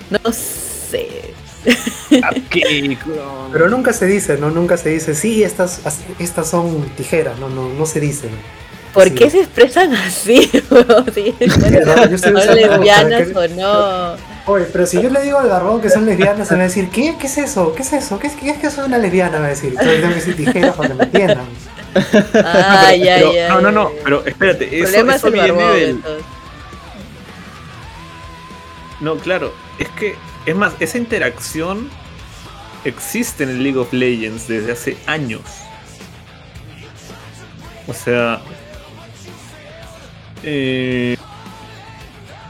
No sé. Pero nunca se dice, ¿no? Nunca se dice, sí, estas, estas son tijeras, no, no, no se dice. ¿no? ¿Por Sí. qué se expresan así? No, ¿Son lesbianas o no? Oye, pero si yo le digo al barbón que son lesbianas, se me va a decir, ¿qué? ¿Qué es eso? ¿Qué es eso? ¿Qué es, qué es que soy una lesbiana? Me va a decir. Entonces tengo que decir tijeras para que me entiendan. Ah, ya, Pero- ya. no, no, no, pero espérate, El eso, es el viene barbón, del... entonces. No, claro, es que, es más, esa interacción existe en el League of Legends desde hace años. O sea... eh,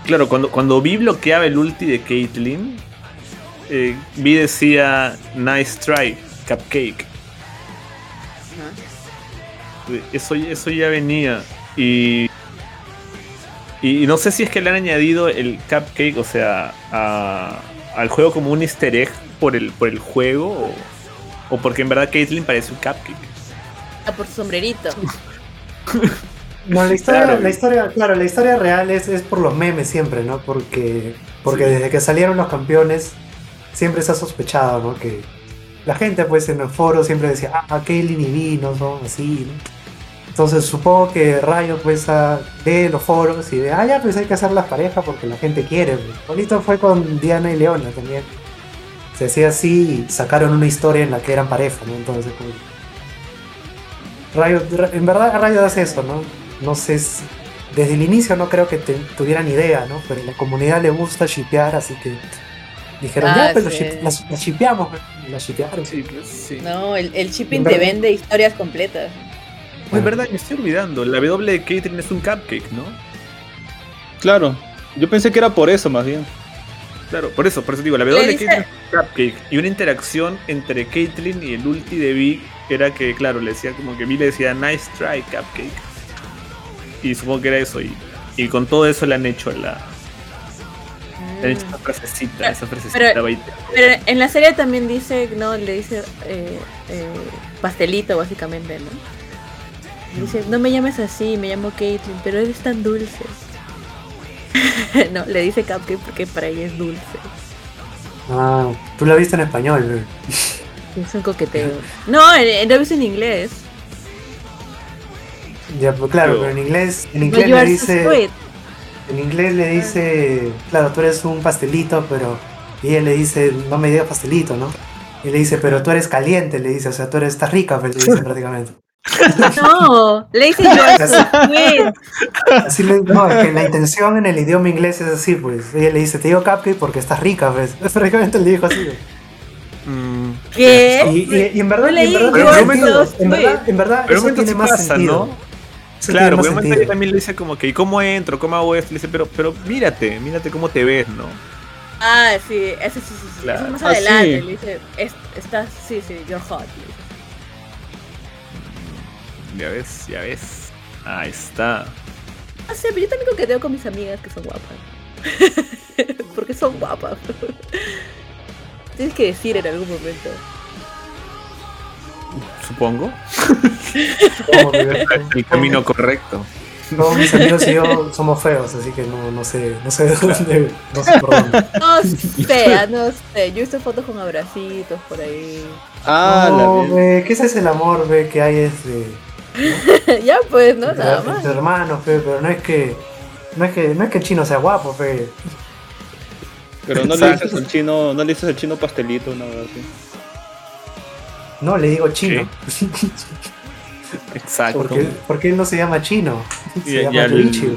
claro, cuando, cuando Vi bloqueaba el ulti de Caitlyn, eh, Vi decía, nice try, cupcake. Eso, eso ya venía. Y, y, y no sé si es que le han añadido el cupcake, o sea, a- al juego como un easter egg por el, por el juego, o, o porque en verdad Caitlyn parece un cupcake. Ah, por su sombrerito. No, la historia, Claro. la historia, claro, la historia real es, es por los memes siempre, ¿no? Porque, porque Sí. desde que salieron los campeones, siempre se ha sospechado, ¿no? Que la gente, pues, en el foro siempre decía, ah, Kaylin y Vi no son así, ¿no? Entonces supongo que Rayo, pues, ah, ve los foros y ve, ah, ya, pues hay que hacer las parejas porque la gente quiere. pues. Bonito fue con Diana y Leona también. Se hacía así y sacaron una historia en la que eran pareja, ¿no? Entonces. Rayo, en verdad Rayo hace eso, ¿no? No sé, si- desde el inicio no creo que te- tuvieran idea, ¿no? Pero a la comunidad le gusta shipear, así que dijeron, Ah, ya, pues sí. ship- las, las shipeamos, pues". Las shipearon. Sí, pues, sí. No, el, el shipping te verdad. vende historias completas. Es verdad, me estoy olvidando. La W de Caitlyn es un cupcake, ¿no? Claro, yo pensé que era por eso más bien. Claro, por eso, por eso digo, la W de Caitlyn es un cupcake. Y una interacción entre Caitlyn y el ulti de Vi era que, claro, le decía como que Vi le decía nice try, cupcake. Y supongo que era eso. Y, y con todo eso le han hecho la. Le han hecho esa frasecita, esa frasecita. Pero-. Pero en la serie también dice, no, le dice eh, eh, pastelito básicamente, ¿no? Dice, no me llames así, me llamo Caitlyn, pero eres tan dulce. no, le dice Cupcake porque para ella es dulce. Ah, tú la viste en español. Es un coqueteo. No, lo he visto en inglés. Ya, pues claro, Pero- pero en inglés, en inglés le dice, en inglés le dice, claro, tú eres un pastelito, pero y ella le dice, no me digas pastelito, ¿no? Y le dice, pero tú eres caliente, le dice, o sea, tú eres, estás rica, pues, le dice prácticamente. No, le dice sweet. Así le, no, es que la intención en el idioma inglés es así, pues. Ella le dice, te digo cupcake porque estás rica, pues. Prácticamente le dijo así. Mm, ¿Qué? Y, y- y en verdad, Yo en verdad En verdad, en verdad Pero eso tiene más pasa, sentido. ¿no? Eso Claro, porque ella también le dice como que, ¿y cómo entro? ¿Cómo hago esto? Le dice, pero, pero mírate, mírate cómo te ves, ¿no? Ah, sí, ese sí, sí, sí. Claro. Eso más Ah, adelante. sí. Le dice, "Es- estás, sí, sí, you're hot. le dice. Ya ves, ya ves. Ahí está. No sé, pero yo también coqueteo con mis amigas que son guapas. Porque son guapas. Tienes que decir en algún momento. Supongo. El camino correcto. Todos mis amigos y yo somos feos, así que no, no sé, no sé de dónde, no sé por dónde. No sé, no sé. Yo visto fotos con abracitos por ahí. Ah, no, ve, ¿qué es ese el amor, ve, que hay este, ya pues, ¿no? Nada más. entre hermanos, ve, pero no es que, no es que, no es que el chino sea guapo, ve. Pero no le dices al chino, no le dices al chino pastelito, nada así. No, le digo chino. Exacto. porque, porque él no se llama chino, se Y- y llama al- ve.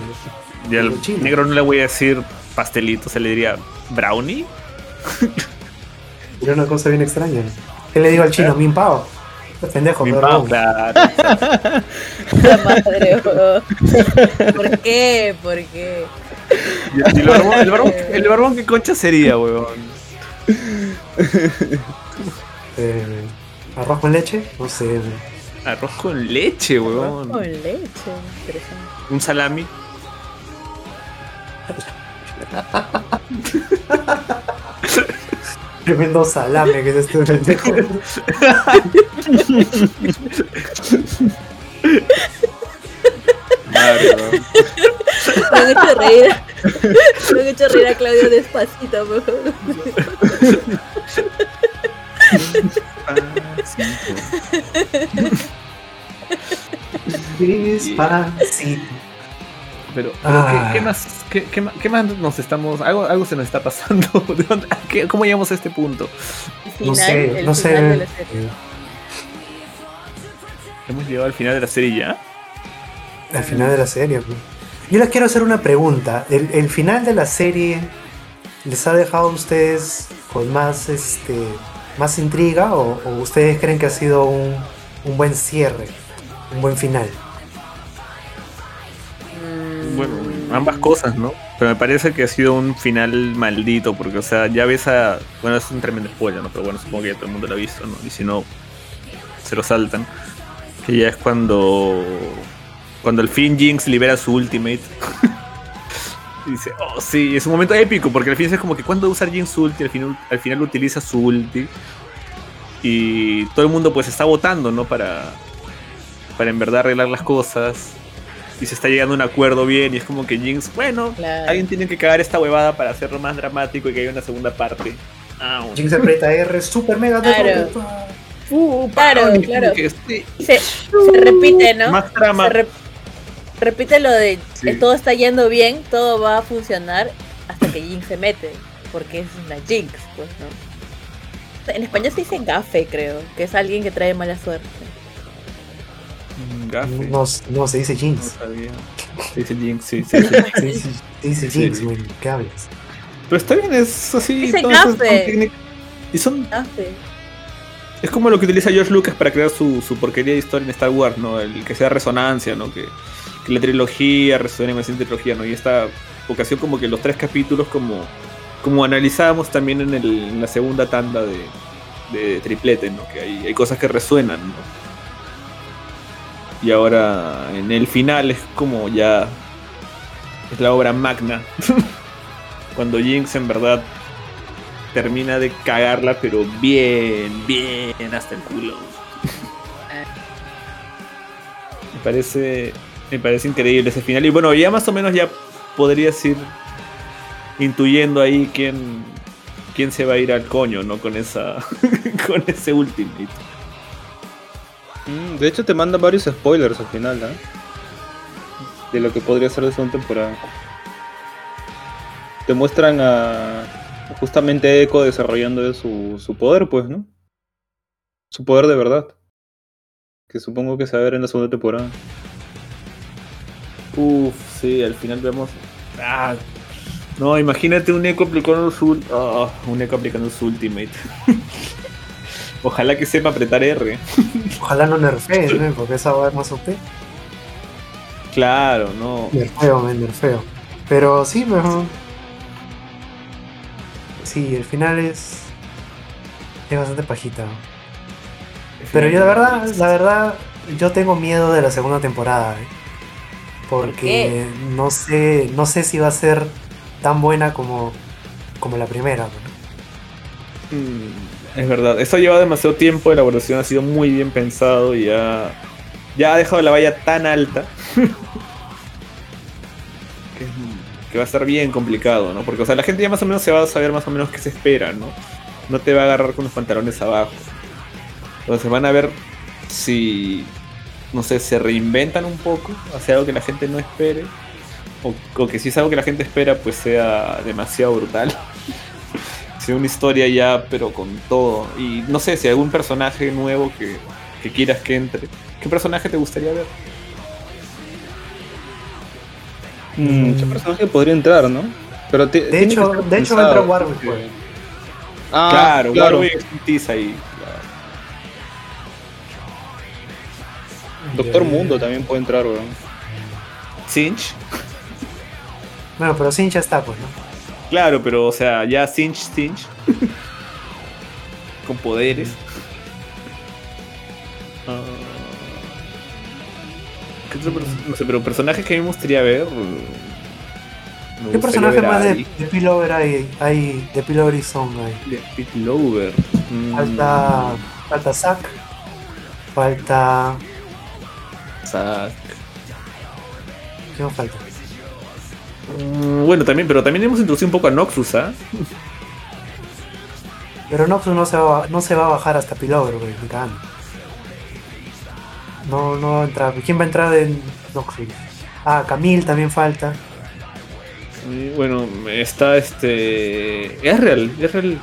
Y al chino. negro no le voy a decir pastelito, se le diría brownie. Era una cosa bien extraña. ¿Qué le digo al chino? Min Pao. Pendejo, Mi pao, no. claro. La madre. ¿Por qué? ¿Por qué? Y el barbón, el, barbón, el barbón, ¿qué concha sería, weón? Eh, ¿Arroz con leche? No sé. Arroz con leche, weón. Con leche. Interesante. Un salami. Tremendo salame que es este pendejo. Madre, weón. Me han hecho reír. Me han hecho reír a Claudio despacito, weón. Despacito. Pero, pero Ah. ¿qué, qué más, qué, qué ma- qué más nos estamos.? Algo, algo se nos está pasando. ¿De dónde- qué- ¿Cómo llegamos a este punto? Final, No sé, no sé. Hemos llegado al final de la serie ya. Al final de la serie. pues. Yo les quiero hacer una pregunta. ¿El, el final de la serie les ha dejado a ustedes con más este más intriga o, o ustedes creen que ha sido un, un buen cierre, un buen final? Mm, Bueno, ambas cosas, ¿no? Pero me parece que ha sido un final maldito, porque, o sea, ya ves a. Bueno, es un tremendo spoiler, ¿no? Pero bueno, supongo que ya todo el mundo lo ha visto, ¿no? Y si no, se lo saltan. Que ya es cuando. Cuando al fin Jinx libera su ultimate. y dice, oh, sí, es un momento épico, porque al fin es como que cuando usar Jinx su ulti, al final, al final utiliza su ulti. Y todo el mundo, pues, está votando, ¿no? Para. Para en verdad arreglar las cosas y se está llegando a un acuerdo bien y es como que Jinx, bueno, Claro. alguien tiene que cagar esta huevada para hacerlo más dramático y que haya una segunda parte. Ah, bueno. Jinx aprieta R, super mega Claro. Uh, Claro, Paoli, claro. que sí. Se, se repite, ¿no? Más trama. Se rep- repite lo de Sí. eh, todo está yendo bien, todo va a funcionar hasta que Jinx se mete, porque es una Jinx, pues, ¿no? En español se dice gafe, creo, que es alguien que trae mala suerte. Gafe. No, no, se dice No Jinx. sabía. Se dice Jinx, sí, sí, sí. Se dice, se dice Sí. Jinx, güey. ¿Qué hablas? Pero está bien, es así. Dice gafe. Y son. Gafe. Es como lo que utiliza George Lucas para crear su, su porquería de historia en Star Wars, ¿no? El que sea resonancia, ¿no? Que, que la trilogía resuene con esa trilogía, ¿no? Y esta ocasión como que los tres capítulos como, como analizábamos también en, el, en la segunda tanda de, de triplete, ¿no? Que hay, hay cosas que resuenan, ¿no? Y ahora en el final es como ya es la obra magna. Cuando Jinx en verdad termina de cagarla, pero bien, bien hasta el culo. me parece, me parece increíble ese final. Y bueno, ya más o menos ya podrías ir intuyendo ahí quién, quién se va a ir al coño, ¿no? Con esa, con ese ultimate. Mm, De hecho, te manda varios spoilers al final, ¿ah? De lo que podría ser la segunda temporada. Te muestran a justamente Echo desarrollando su, su poder, pues, ¿no? Su poder de verdad. Que supongo que se va a ver en la segunda temporada. Uf, sí, al final vemos. Ah, no, imagínate un eco aplicando su. ah, un eco aplicando su ultimate. Ojalá que sepa apretar R. Ojalá no nerfeen, ¿no? Porque esa va a ser más OP. Claro, no. Nerfeo, men, nerfeo. Pero sí, mejor. Sí, el final es. Es bastante pajita. Pero yo, la verdad, la verdad, yo tengo miedo de la segunda temporada. ¿eh? ¿Por Porque qué? no sé, no sé si va a ser tan buena como, como la primera. ¿no? Mm, Es verdad, esto lleva demasiado tiempo, la elaboración ha sido muy bien pensado y ya, ya ha dejado la valla tan alta que, que va a estar bien complicado, ¿no? Porque, o sea, la gente ya más o menos se va a saber más o menos qué se espera, ¿no? No te va a agarrar con los pantalones abajo. Entonces van a ver si, no sé, se reinventan un poco, hacia algo que la gente no espere, o, o que si es algo que la gente espera, pues sea demasiado brutal. sea una historia ya, pero con todo. Y no sé si algún personaje nuevo que, que quieras que entre. ¿Qué personaje te gustaría ver? Mm, ¿Qué personaje podría entrar, no? Pero De hecho, de hecho va a pensado, entrar Warwick. porque- pues. Ah, claro, claro. Warwick es un tiza ahí. Doctor Mundo también puede entrar, weón. Cinch. Bueno, pero Sin ya está, pues, ¿no? Claro, pero o sea, ya Cinch, Cinch. con poderes. Ah. ¿Qué otro perso- no sé, pero personajes que a mí me gustaría ver. me ¿Qué personaje más de, de Pillover hay? hay de Pillover y Song hay? de Pete Lover. Mm, Falta, falta Zack. Falta. ¿Qué más falta? Mm, Bueno, también, pero también hemos introducido un poco a Noxus, ¿ah? Pero Noxus no se va, no se va a bajar hasta Pillover, güey. No, no va a entrar. ¿Quién va a entrar en Noxus? Ah, Camille también falta. Bueno, está este. Es real, es real.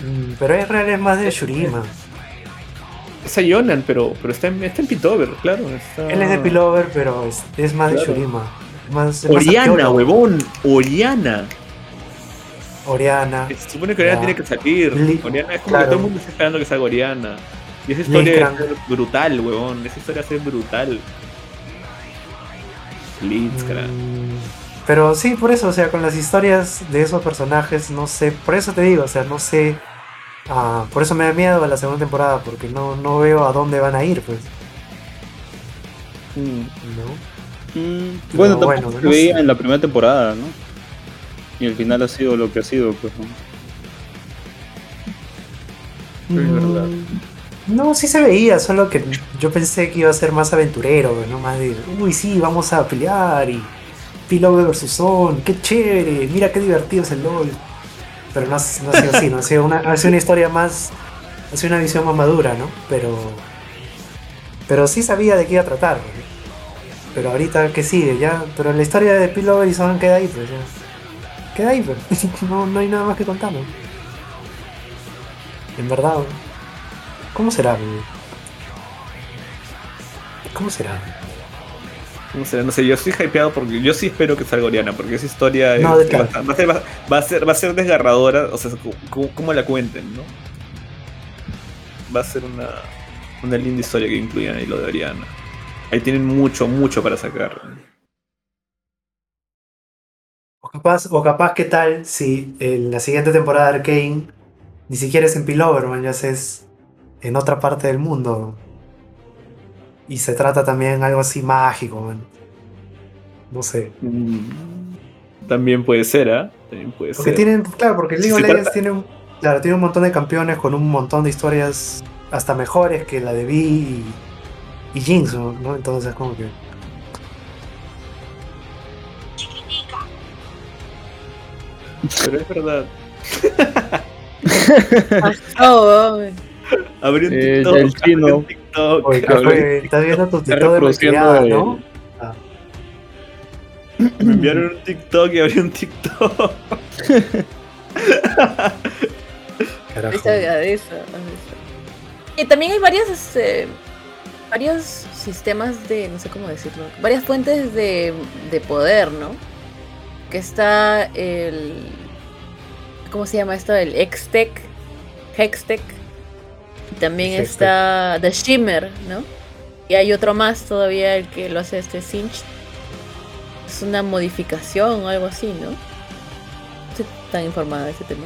Mm, pero es real es más de Shurima. Es a Yonan, pero, pero está en, está en Pitover, claro. Está... Él es de Pillover, pero es, es más de. Shurima. Más, es más Oriana, huevón. Oriana. Oriana. Se supone que Oriana Ya. tiene que salir. Li- Oriana es como claro. que todo el mundo está esperando que salga Oriana. Y esa historia ser brutal, huevón. Esa historia ser brutal. Blitzcrank. Mm, Pero sí, por eso, o sea, con las historias de esos personajes, no sé, por eso te digo, o sea, no sé, ah, por eso me da miedo la segunda temporada, porque no, no veo a dónde van a ir, pues, Mm, ¿no? mm, Bueno, tampoco bueno, se no veía sé. en la primera temporada, ¿no? Y el final ha sido lo que ha sido, pues. ¿no? Es verdad. Mm, No, sí se veía, solo que yo pensé que iba a ser más aventurero, ¿no? Más de, uy, sí, vamos a pelear y Pillover versus Son, qué chévere, mira qué divertido es el LOL. Pero no, no ha sido así, no ha sido una, ha una historia más, ha sido una visión más madura, ¿no? Pero, pero sí sabía de qué iba a tratar, ¿no? Pero ahorita, ¿qué sigue? Ya, pero la historia de Pillover y queda ahí, pues ya. Queda ahí, pues. No, no hay nada más que contar, ¿no? En verdad. ¿Cómo será? ¿Cómo será? No sé, no sé, yo estoy hypeado porque yo sí espero que salga Oriana, porque esa historia es- No, va, a ser, va, a ser, va a ser desgarradora, o sea, como, como la cuenten, ¿no? Va a ser una, una linda historia que incluyan ahí lo de Oriana. Ahí tienen mucho, mucho para sacar. O capaz, o capaz, ¿qué tal si en la siguiente temporada de Arcane ni siquiera es en Pillover, man, ya es en otra parte del mundo? Y se trata también algo así mágico, man. No sé. También puede ser, ¿ah? También puede Porque ser. tienen, claro, porque League of Legends tiene un, claro, tiene un montón de campeones con un montón de historias hasta mejores que la de Vi y, y Jinx, ¿no? Entonces como que... Pero es verdad. Abrí un Eh, TikTok. el abrí chino. TikTok. Oye. Estás viendo tu TikTok de ¿no? Me enviaron un TikTok y abrí un TikTok. Carajo. Y también hay varias, este, varios sistemas de, no sé cómo decirlo, varias fuentes de, de poder, ¿no? Que está el, ¿cómo se llama esto? El Hextech, Hextech. Y también está The Shimmer, ¿no? Y hay otro más todavía, el que lo hace este Sinch. Es una modificación o algo así, ¿no? No estoy tan informada de ese tema.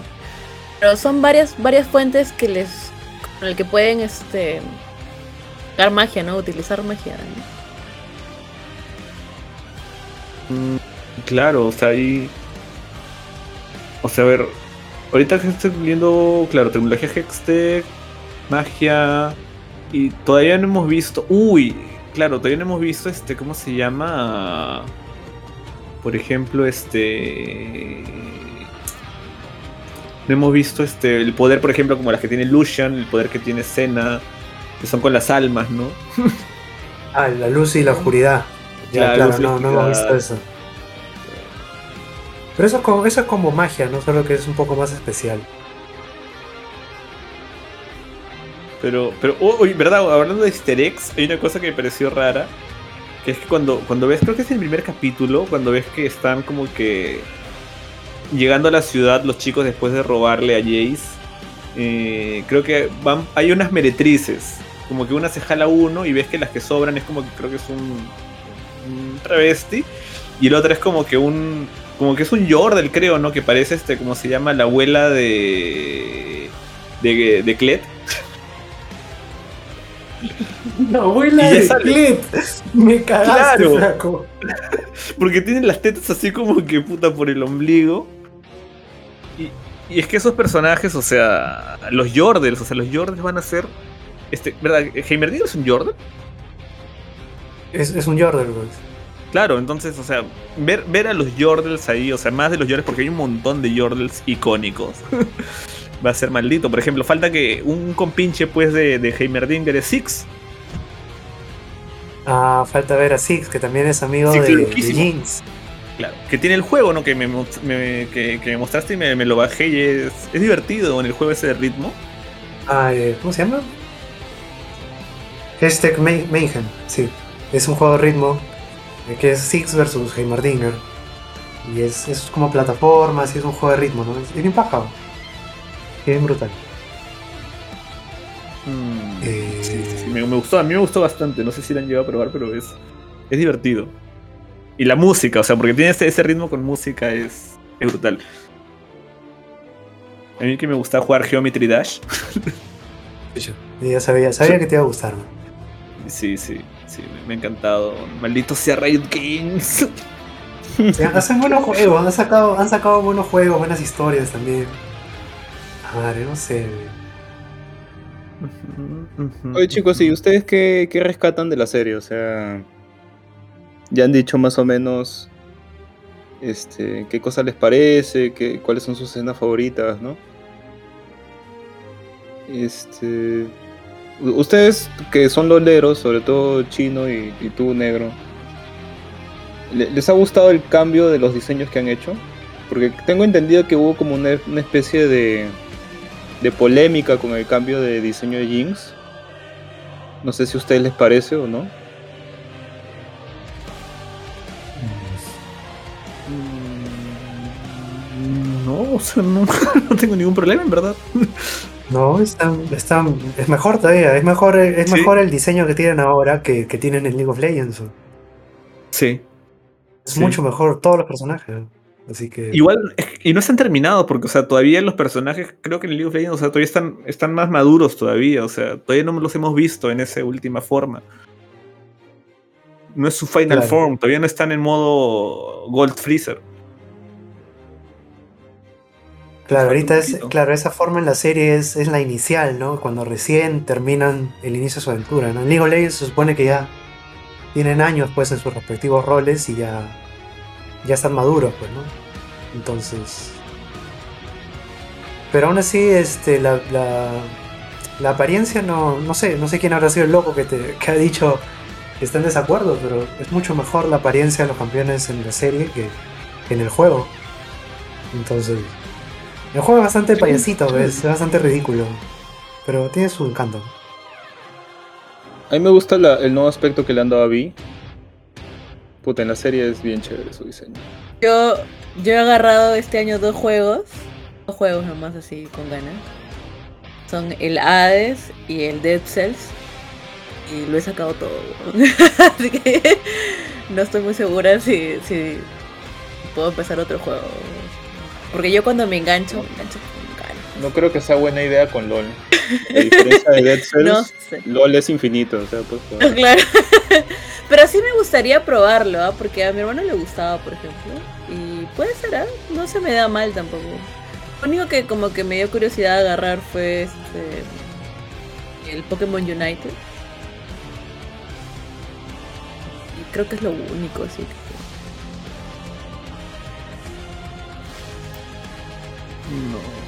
Pero son varias, varias fuentes que les. con el que pueden este. Sacar magia, ¿no? Utilizar magia. ¿no? Mm, Claro, o sea, ahí. O sea, a ver. Ahorita que estoy viendo, claro, tecnología Hextech, magia. Y todavía no hemos visto. Uy, claro, todavía no hemos visto este. ¿Cómo se llama? Por ejemplo, este. No hemos visto este. El poder, por ejemplo, como las que tiene Lucian, el poder que tiene Senna. Que son con las almas, ¿no? Ah, la luz y la oscuridad. Ya, Claro, claro, no, no hemos visto eso. Pero eso es, como, eso es como magia, ¿no? Solo que es un poco más especial. Pero, pero, oh, ¿verdad? Hablando de easter eggs, hay una cosa que me pareció rara. Que es que cuando, cuando ves, creo que es el primer capítulo, cuando ves que están como que llegando a la ciudad los chicos después de robarle a Jace. eh, creo que van, hay unas meretrices. Como que una se jala uno y ves que las que sobran es como que creo que es un, un travesti. Y el otro es como que un. Como que es un Yordle, creo, ¿no? Que parece este, como se llama, la abuela de. de, de Clet. La abuela de. Clet. Me cagaste, Claro. flaco. Porque tienen las tetas así como que puta por el ombligo. Y, y es que esos personajes, o sea, los Jordels, o sea, los Jordels van a ser. Este, ¿Verdad? ¿Heimerdinger es un Jordel? Es, es un Jordan, pues. Claro, entonces, o sea, ver, ver a los Jordels ahí, o sea, más de los Jordels, porque hay un montón de Jordels icónicos. Va a ser maldito. Por ejemplo, falta que un compinche pues de, de Heimerdinger es Six. Ah, falta ver a Six, que también es amigo Six de, de. Jinx. Claro. Que tiene el juego, ¿no? Que me, me- que, que me mostraste y me, me lo bajé y es, es divertido en el juego ese de ritmo. Ah, eh, ¿cómo se llama? Hashtag May- Mayhem, sí. Es un juego de ritmo eh, que es Six versus Heimerdinger. Y es, es como plataformas y es un juego de ritmo, ¿no? Es, bien paja. Es bien brutal. Eh, Sí, sí, sí, me, me gustó, a mí me gustó bastante. No sé si la han llegado a probar, pero es, es divertido. Y la música, o sea, porque tiene ese, ese ritmo con música, es, es brutal. A mí que me gusta jugar Geometry Dash. ya sabía, sabía que te iba a gustar. Sí, sí, sí, me, ha encantado. Maldito sea Riot Games. Hacen buenos juegos, han sacado, han sacado buenos juegos, buenas historias también. Madre, no sé. Oye chicos, ¿y ustedes qué, qué rescatan de la serie? O sea, ya han dicho más o menos este, qué cosa les parece, qué, cuáles son sus escenas favoritas, ¿no? Este, ustedes que son loleros, sobre todo Chino y, y tú, Negro, ¿le- ¿les ha gustado el cambio de los diseños que han hecho? Porque tengo entendido que hubo como una, una especie de, de polémica con el cambio de diseño de Jinx. No sé si a ustedes les parece o no. Mm, No, o sea, no, no tengo ningún problema, en verdad. No, está, está- es mejor todavía, es mejor, es Sí. mejor el diseño que tienen ahora que, que tienen en League of Legends. Sí. Es Sí. mucho mejor todos los personajes. Así que. Igual, y no están terminados, porque, o sea, todavía los personajes, creo que en League of Legends, o sea, todavía están, están más maduros todavía, o sea, todavía no los hemos visto en esa última forma. No es su final Claro. form, todavía no están en modo Gold Freezer. Claro, ahorita es, claro, esa forma en la serie es, es la inicial, ¿no? Cuando recién terminan el inicio de su aventura, ¿no? En League of Legends se supone que ya tienen años pues en sus respectivos roles y ya, ya están maduros, pues, ¿no? Entonces. Pero aún así, este, la, la, la apariencia no, no sé, no sé quién habrá sido el loco que, te, que ha dicho que está en desacuerdo, pero es mucho mejor la apariencia de los campeones en la serie que, que en el juego. Entonces, el juego es bastante payasito, ¿ves? es bastante ridículo, pero tiene su encanto. A mí me gusta la- el nuevo aspecto que le han dado a Vi. Puta, en la serie es bien chévere su diseño. Yo, yo he agarrado este año dos juegos. Dos juegos nomás así con ganas. Son el Hades y el Dead Cells. Y lo he sacado todo. así que no estoy muy segura si, si puedo empezar otro juego. Porque yo cuando me engancho, me engancho. No creo que sea buena idea con LOL. A diferencia de Dead Cells, No sé. LOL es infinito, o sea, pues, No, claro. Pero sí me gustaría probarlo, ¿ah? porque a mi hermano le gustaba, por ejemplo. Y puede ser, ¿ah? No se me da mal tampoco. Lo único que como que me dio curiosidad agarrar fue este el Pokémon United. Y creo que es lo único, así que. No.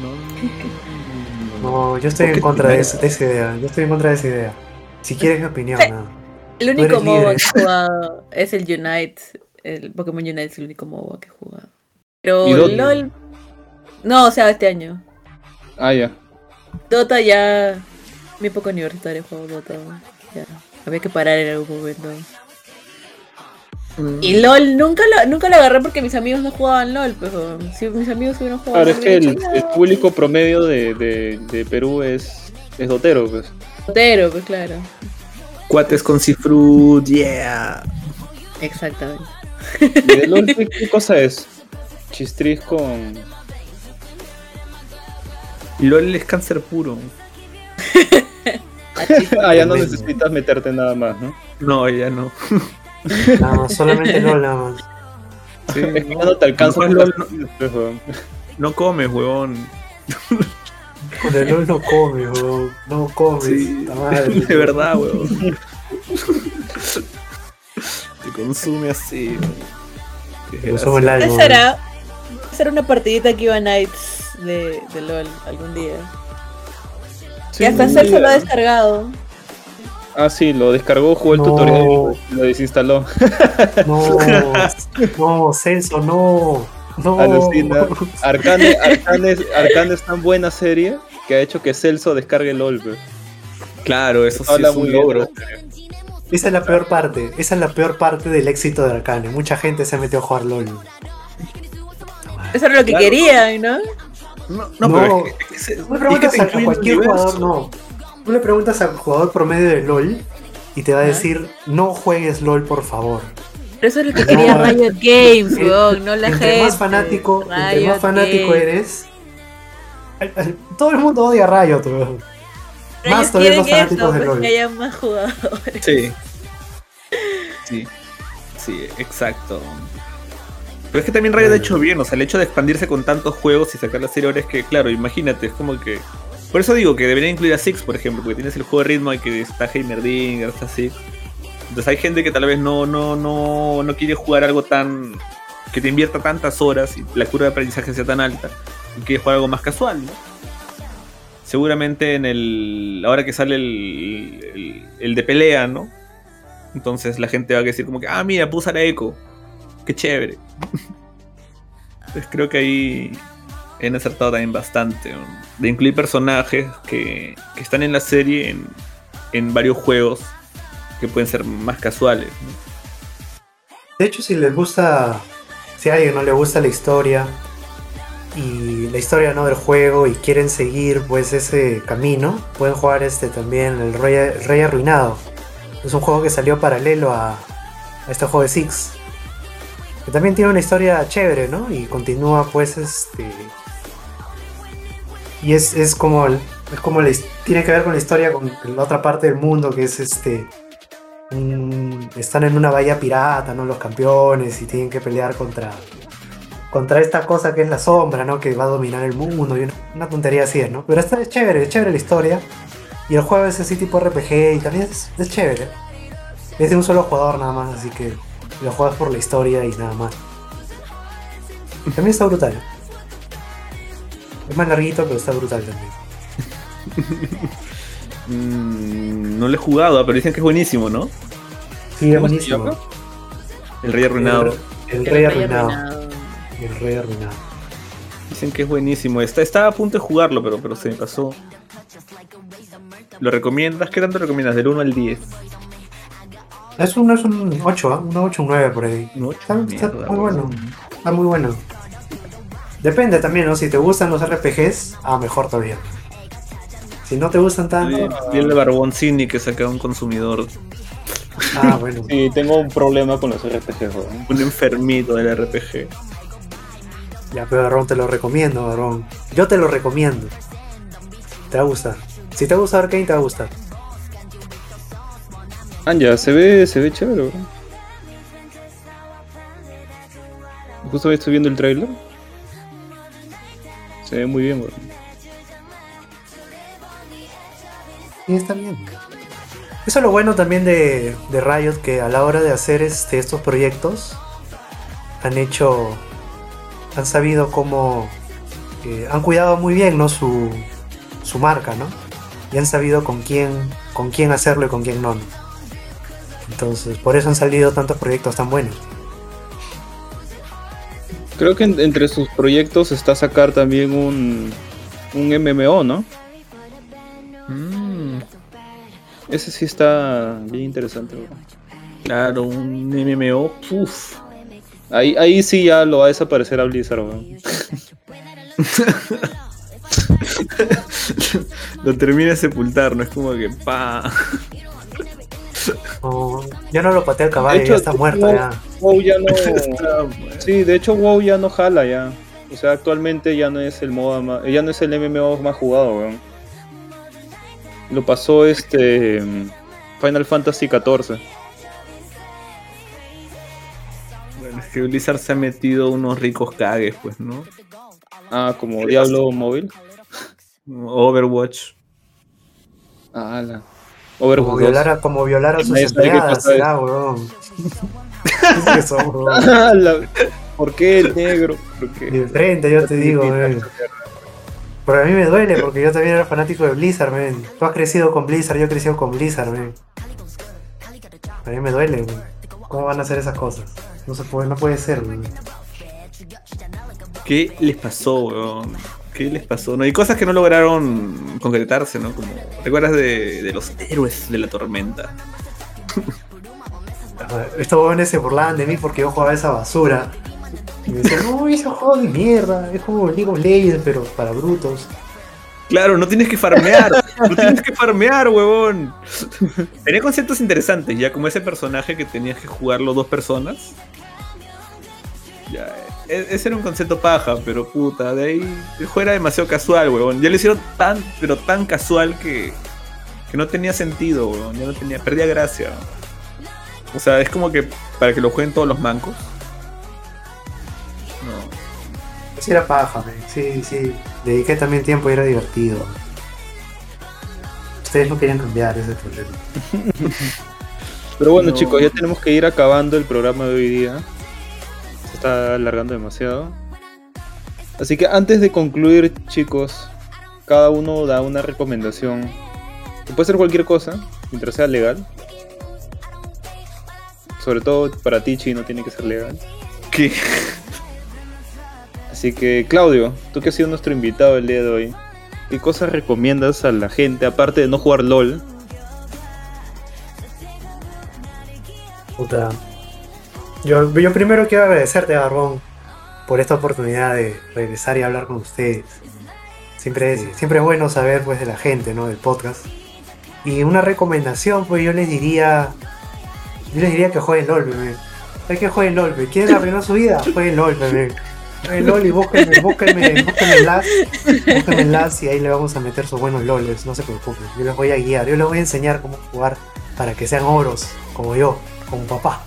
No. No, yo estoy en contra de, esa, de esa idea. Yo estoy en contra de esa idea. Si quieres mi opinión, Sí. nada. El único MOBA que he jugado es el Unite. El Pokémon Unite es el único MOBA que he jugado. Pero. No, o sea, este año. Ah, ya. Dota ya. Mi poco universitario juego Dota. Ya. Había que parar en algún momento. Mm. Y LOL nunca lo, nunca lo agarré porque mis amigos no jugaban LOL, pero si mis amigos hubieran jugado Claro, es que el, "No". público promedio de, de, de Perú es, es dotero, pues. Dotero, pues claro. Cuates con Cifrut, yeah. Exactamente. ¿Y de LOL qué, qué cosa es? Chistris con... LOL es cáncer puro. Ah, ya no necesitas meterte nada más, ¿no? No, ya no. No, solamente LOL nada más. Sí, Es que ya no te alcanza No, LOL weón. No comes, huevón. Con el LOL no come, weón. No comes. Sí, madre. de verdad, weón. Te consume así, Te consume el alma. ¿Qué será? Hacer una partidita que iba Nights de, de LOL algún día. Sí, y hasta sí, Celso lo ha descargado. Ah, sí, lo descargó, jugó el No. tutorial y lo desinstaló. No, no, Celso, no. No. Alucina. Arcane, Arcane, es- Arcane es tan buena serie que ha hecho que Celso descargue LOL, pues. Claro, eso sí Habla es muy un logro. Esa es la peor parte. Esa es la peor parte del éxito de Arcane. Mucha gente se metió a jugar LOL. Eso era lo que Claro. querían, ¿no? No, no, No. pero es que, es preguntas a, tu cualquier jugador, no. Tú le preguntas al jugador promedio de LOL y te va a decir, no juegues LOL, por favor. Pero eso es lo que quería. Riot Games, weón, no la entre gente. más fanático, entre más fanático Games. eres, todo el mundo odia a Riot, weón. Más ellos todavía los fanáticos eso, de LOL. que haya más jugadores. Sí. Sí. Sí, exacto. Pero es que también Riot ha hecho bien, o sea, el hecho de expandirse con tantos juegos y sacar la serie ahora es que, claro, imagínate, es como que. Por eso digo que debería incluir a Six, por ejemplo, porque tienes el juego de ritmo y que está Heimerdinger, está Six. Entonces hay gente que tal vez no, no, no, no quiere jugar algo tan. que te invierta tantas horas y la curva de aprendizaje sea tan alta y quiere jugar algo más casual, ¿no? Seguramente en el. ahora que sale el, el, de pelea, ¿no? Entonces la gente va a decir como que, ah, mira, puse a la eco. Qué chévere. Entonces creo que ahí han acertado también bastante. De incluir personajes que, que están en la serie en, en varios juegos que pueden ser más casuales. De hecho, si les gusta, si a alguien no le gusta la historia y la historia no del juego y quieren seguir pues ese camino, pueden jugar este también el Rey, Rey Arruinado. Es un juego que salió paralelo a, a este juego de Six. Que también tiene una historia chévere, ¿no? Y continúa pues este... Y es, es como, es como his- tiene que ver con la historia con la otra parte del mundo que es este están en una bahía pirata, ¿no? Los campeones y tienen que pelear contra contra esta cosa que es la sombra, ¿no? Que va a dominar el mundo y una, una tontería así, ¿no? Pero esta es chévere, es chévere la historia. Y el juego es así tipo RPG y también es, es chévere. Es de un solo jugador nada más, así que lo juegas por la historia y nada más. También está brutal. Es más larguito, pero está brutal también. Mm, no lo he jugado, pero dicen que es buenísimo, ¿no? Sí, es ¿Cómo se buenísimo. El Rey Arruinado. El, El rey Rey arruinado. Arruinado. El rey arruinado. Dicen que es buenísimo. Está, estaba a punto de jugarlo, pero, pero se me pasó. ¿Lo recomiendas? ¿Qué tanto recomiendas? Del 1 al 10. Es un, es un 8, ¿ah? un 8, un 9 por ahí. Un Está, está mierda, muy bueno. Está muy bueno. Depende también, ¿no? Si te gustan los RPGs, ah, mejor todavía. Si no te gustan tanto, Y el de Barbón Sidney que saca un consumidor, ah, bueno. Sí, tengo un problema con los RPG, weón. un enfermito del RPG. Ya, pero Barrón, te lo recomiendo, Barrón. Yo te lo recomiendo. Te va a gustar. Si te gusta Arkane, te va a gustar. Anja, se ve, se ve chévere, weón. Justo estoy viendo el trailer. Se ve muy bien, weón. Y está bien. Eso es lo bueno también de, de Riot, que a la hora de hacer este, estos proyectos han hecho, han sabido cómo, eh, han cuidado muy bien ¿no? su, su marca, ¿no? Y han sabido con quién, con quién hacerlo y con quién. ¿no? Entonces, por eso han salido tantos proyectos tan buenos. Creo que en- entre sus proyectos está sacar también un, un MMO, ¿no? Mm, Ese sí está bien interesante, claro, un MMO. Uf. Ahí, ahí sí ya lo va a desaparecer a Blizzard, weón. Lo termina de sepultar, no es como que pa. No, ya no lo patea el caballo, hecho, ya está muerto no- ya. WoW ya no. Sí, de hecho WoW ya no jala ya. O sea, actualmente ya no es el modo más, ya no es el MMO más jugado, weón. Lo pasó este Final Fantasy XIV. Bueno, es que Blizzard se ha metido unos ricos cagues, pues, ¿no? Ah, como Diablo móvil. Overwatch. Ah, la. Como Overwatch 2. violar, a, como violar a sus empleadas, será, weón. ¿Qué es weón? Ah, ¿Por qué el negro? ¿Por qué? De frente, yo te digo, weón. Pero a mí me duele porque yo también era fanático de Blizzard, man. Tú has crecido con Blizzard, yo he crecido con Blizzard, man. A mí me duele, man. ¿Cómo van a hacer esas cosas? No se puede, no puede ser, man. ¿Qué les pasó, weón? ¿Qué les pasó? No, hay cosas que no lograron concretarse, ¿no? Como, ¿te acuerdas de, de los héroes de la tormenta? Estos jóvenes se burlaban de mí porque yo jugaba esa basura. Y me decían, no, ese juego de mierda, es como League of Legends, pero para brutos. Claro, no tienes que farmear, no tienes que farmear, huevón. Tenía conceptos interesantes, ya como ese personaje que tenías que jugarlo dos personas. Ya, e- ese era un concepto paja, pero puta, de ahí el juego era demasiado casual, huevón. Ya lo hicieron tan, pero tan casual que, que no tenía sentido, huevón. Ya no tenía, perdía gracia. O sea, es como que para que lo jueguen todos los mancos. No. Sí era paja, man. Sí, sí. Dediqué también tiempo y era divertido. Ustedes no querían cambiar ese problema. Pero bueno, No. chicos, ya tenemos que ir acabando el programa de hoy día. Se está alargando demasiado. Así que antes de concluir, chicos, cada uno da una recomendación. Que puede ser cualquier cosa, mientras sea legal. Sobre todo para ti, Chi, no tiene que ser legal. ¿Qué? Así que, Claudio, tú que has sido nuestro invitado el día de hoy, ¿qué cosas recomiendas a la gente, aparte de no jugar LOL? Puta. Yo, yo primero quiero agradecerte, Barbón, por esta oportunidad de regresar y hablar con ustedes. Siempre es, siempre es bueno saber pues de la gente, ¿no? Del podcast. Y una recomendación, pues yo les diría. Yo les diría que jueguen LOL, bebé. Hay que jueguen LOL, bebé. ¿Quieren arruinar su vida? Jueguen LOL, bebé. Jueguen LOL y búsquenme, búsquenme, búsquenme LAS. Búsquenme LAS y ahí le vamos a meter sus buenos LOLs. No se preocupen. Yo les voy a guiar. Yo les voy a enseñar cómo jugar para que sean oros, como yo, como papá.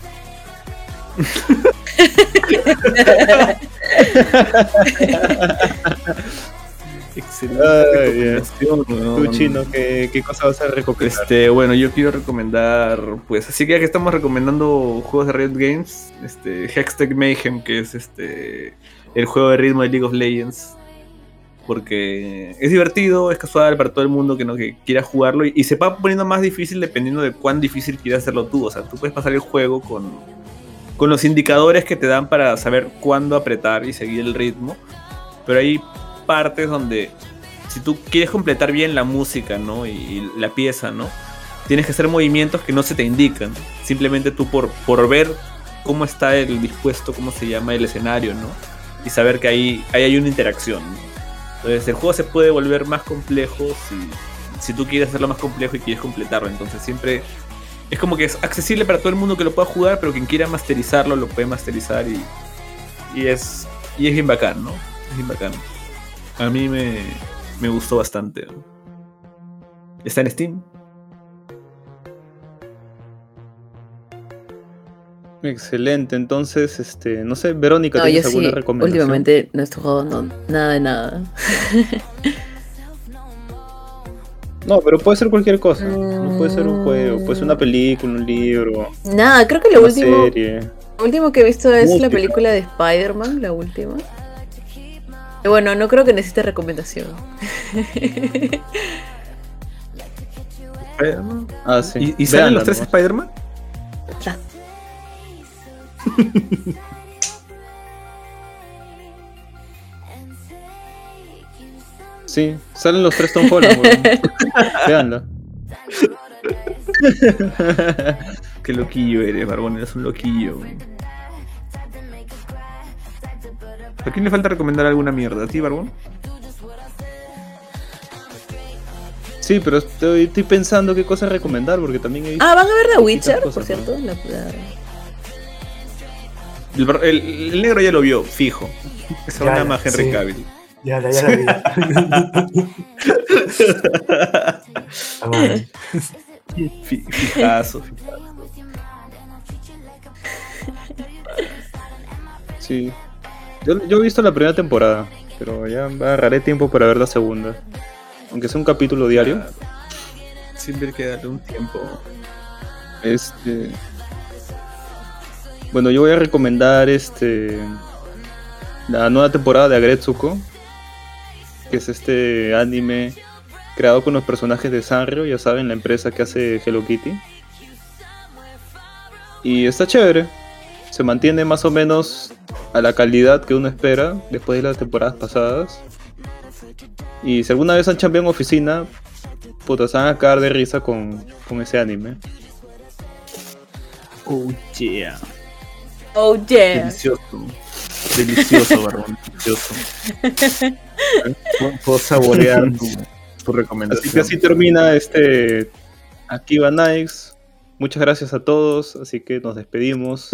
Excelente. Tú. Chino, ¿qué, qué cosa vas a recomendar? Este, bueno, yo quiero recomendar, pues, así que ya que estamos recomendando juegos de Riot Games, este, Hextech Mayhem, que es este, el juego de ritmo de League of Legends, porque es divertido, es casual para todo el mundo que no que quiera jugarlo y, y se va poniendo más difícil dependiendo de cuán difícil quieras hacerlo tú, o sea, tú puedes pasar el juego con, con los indicadores que te dan para saber cuándo apretar y seguir el ritmo, pero hay partes donde si tú quieres completar bien la música, ¿no? Y, la pieza, ¿no? Tienes que hacer movimientos que no se te indican. Simplemente tú por, por ver cómo está el dispuesto, cómo se llama el escenario, ¿no? Y saber que ahí, ahí hay una interacción. ¿no? Entonces el juego se puede volver más complejo si, si tú quieres hacerlo más complejo y quieres completarlo. Entonces siempre es como que es accesible para todo el mundo que lo pueda jugar, pero quien quiera masterizarlo lo puede masterizar y, y es y es bien bacán, ¿no? A mí me, me gustó bastante. Está en Steam. Excelente, entonces, este, no sé, Verónica, No, yo ¿tienes alguna sí, recomendación? últimamente no estoy jugando nada de nada. No, pero puede ser cualquier cosa. No puede ser un juego, puede ser una película, un libro, Nada, creo que lo una último, serie. lo último que he visto es Música. la película de Spider-Man, la última. Bueno, no creo que necesite recomendación. Spider-Man. Ah, sí. ¿Y, y salen los tres. Spider-Man? Sí, salen los tres Tom Holland, weón. Véanla. Qué loquillo eres, Barbón, eres un loquillo. güey. ¿A quién le falta recomendar alguna mierda? ¿A ti, Barbón? Sí, pero estoy, estoy pensando qué cosa recomendar, porque también he visto... Ah, ¿van a ver The Witcher, por cierto? La- la- El, bar- el- el negro ya lo vio, fijo. Es Ya, nada ya, más Henry sí. Cavill. Ya, la- ya la vi. Ah, Fijazo, fijazo. Sí. Yo, yo he visto la primera temporada, pero ya agarraré tiempo para ver la segunda. Aunque sea un capítulo diario. Siempre hay que darle un tiempo. Este. Bueno, yo voy a recomendar este. La nueva temporada de Agretsuko. Que es este anime creado con los personajes de Sanrio, ya saben, la empresa que hace Hello Kitty. Y está chévere. Se mantiene más o menos a la calidad que uno espera después de las temporadas pasadas. Y si alguna vez han chambeado en oficina, puta, se van a cagar de risa con, con ese anime. Oh, yeah. Oh, yeah. Delicioso. Delicioso, Barbón. Delicioso. Puedo- saborear tu, tu recomendación. Así que así termina este Akiba Nikes. Muchas gracias a todos, así que nos despedimos.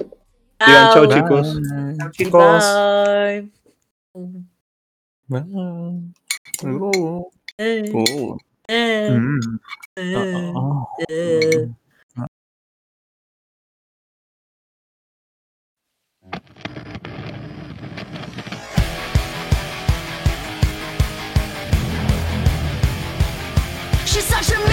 Digan chao, Chao. chicos. Chicos. Bye. Oh, oh, eh, mm, eh, oh. She's such a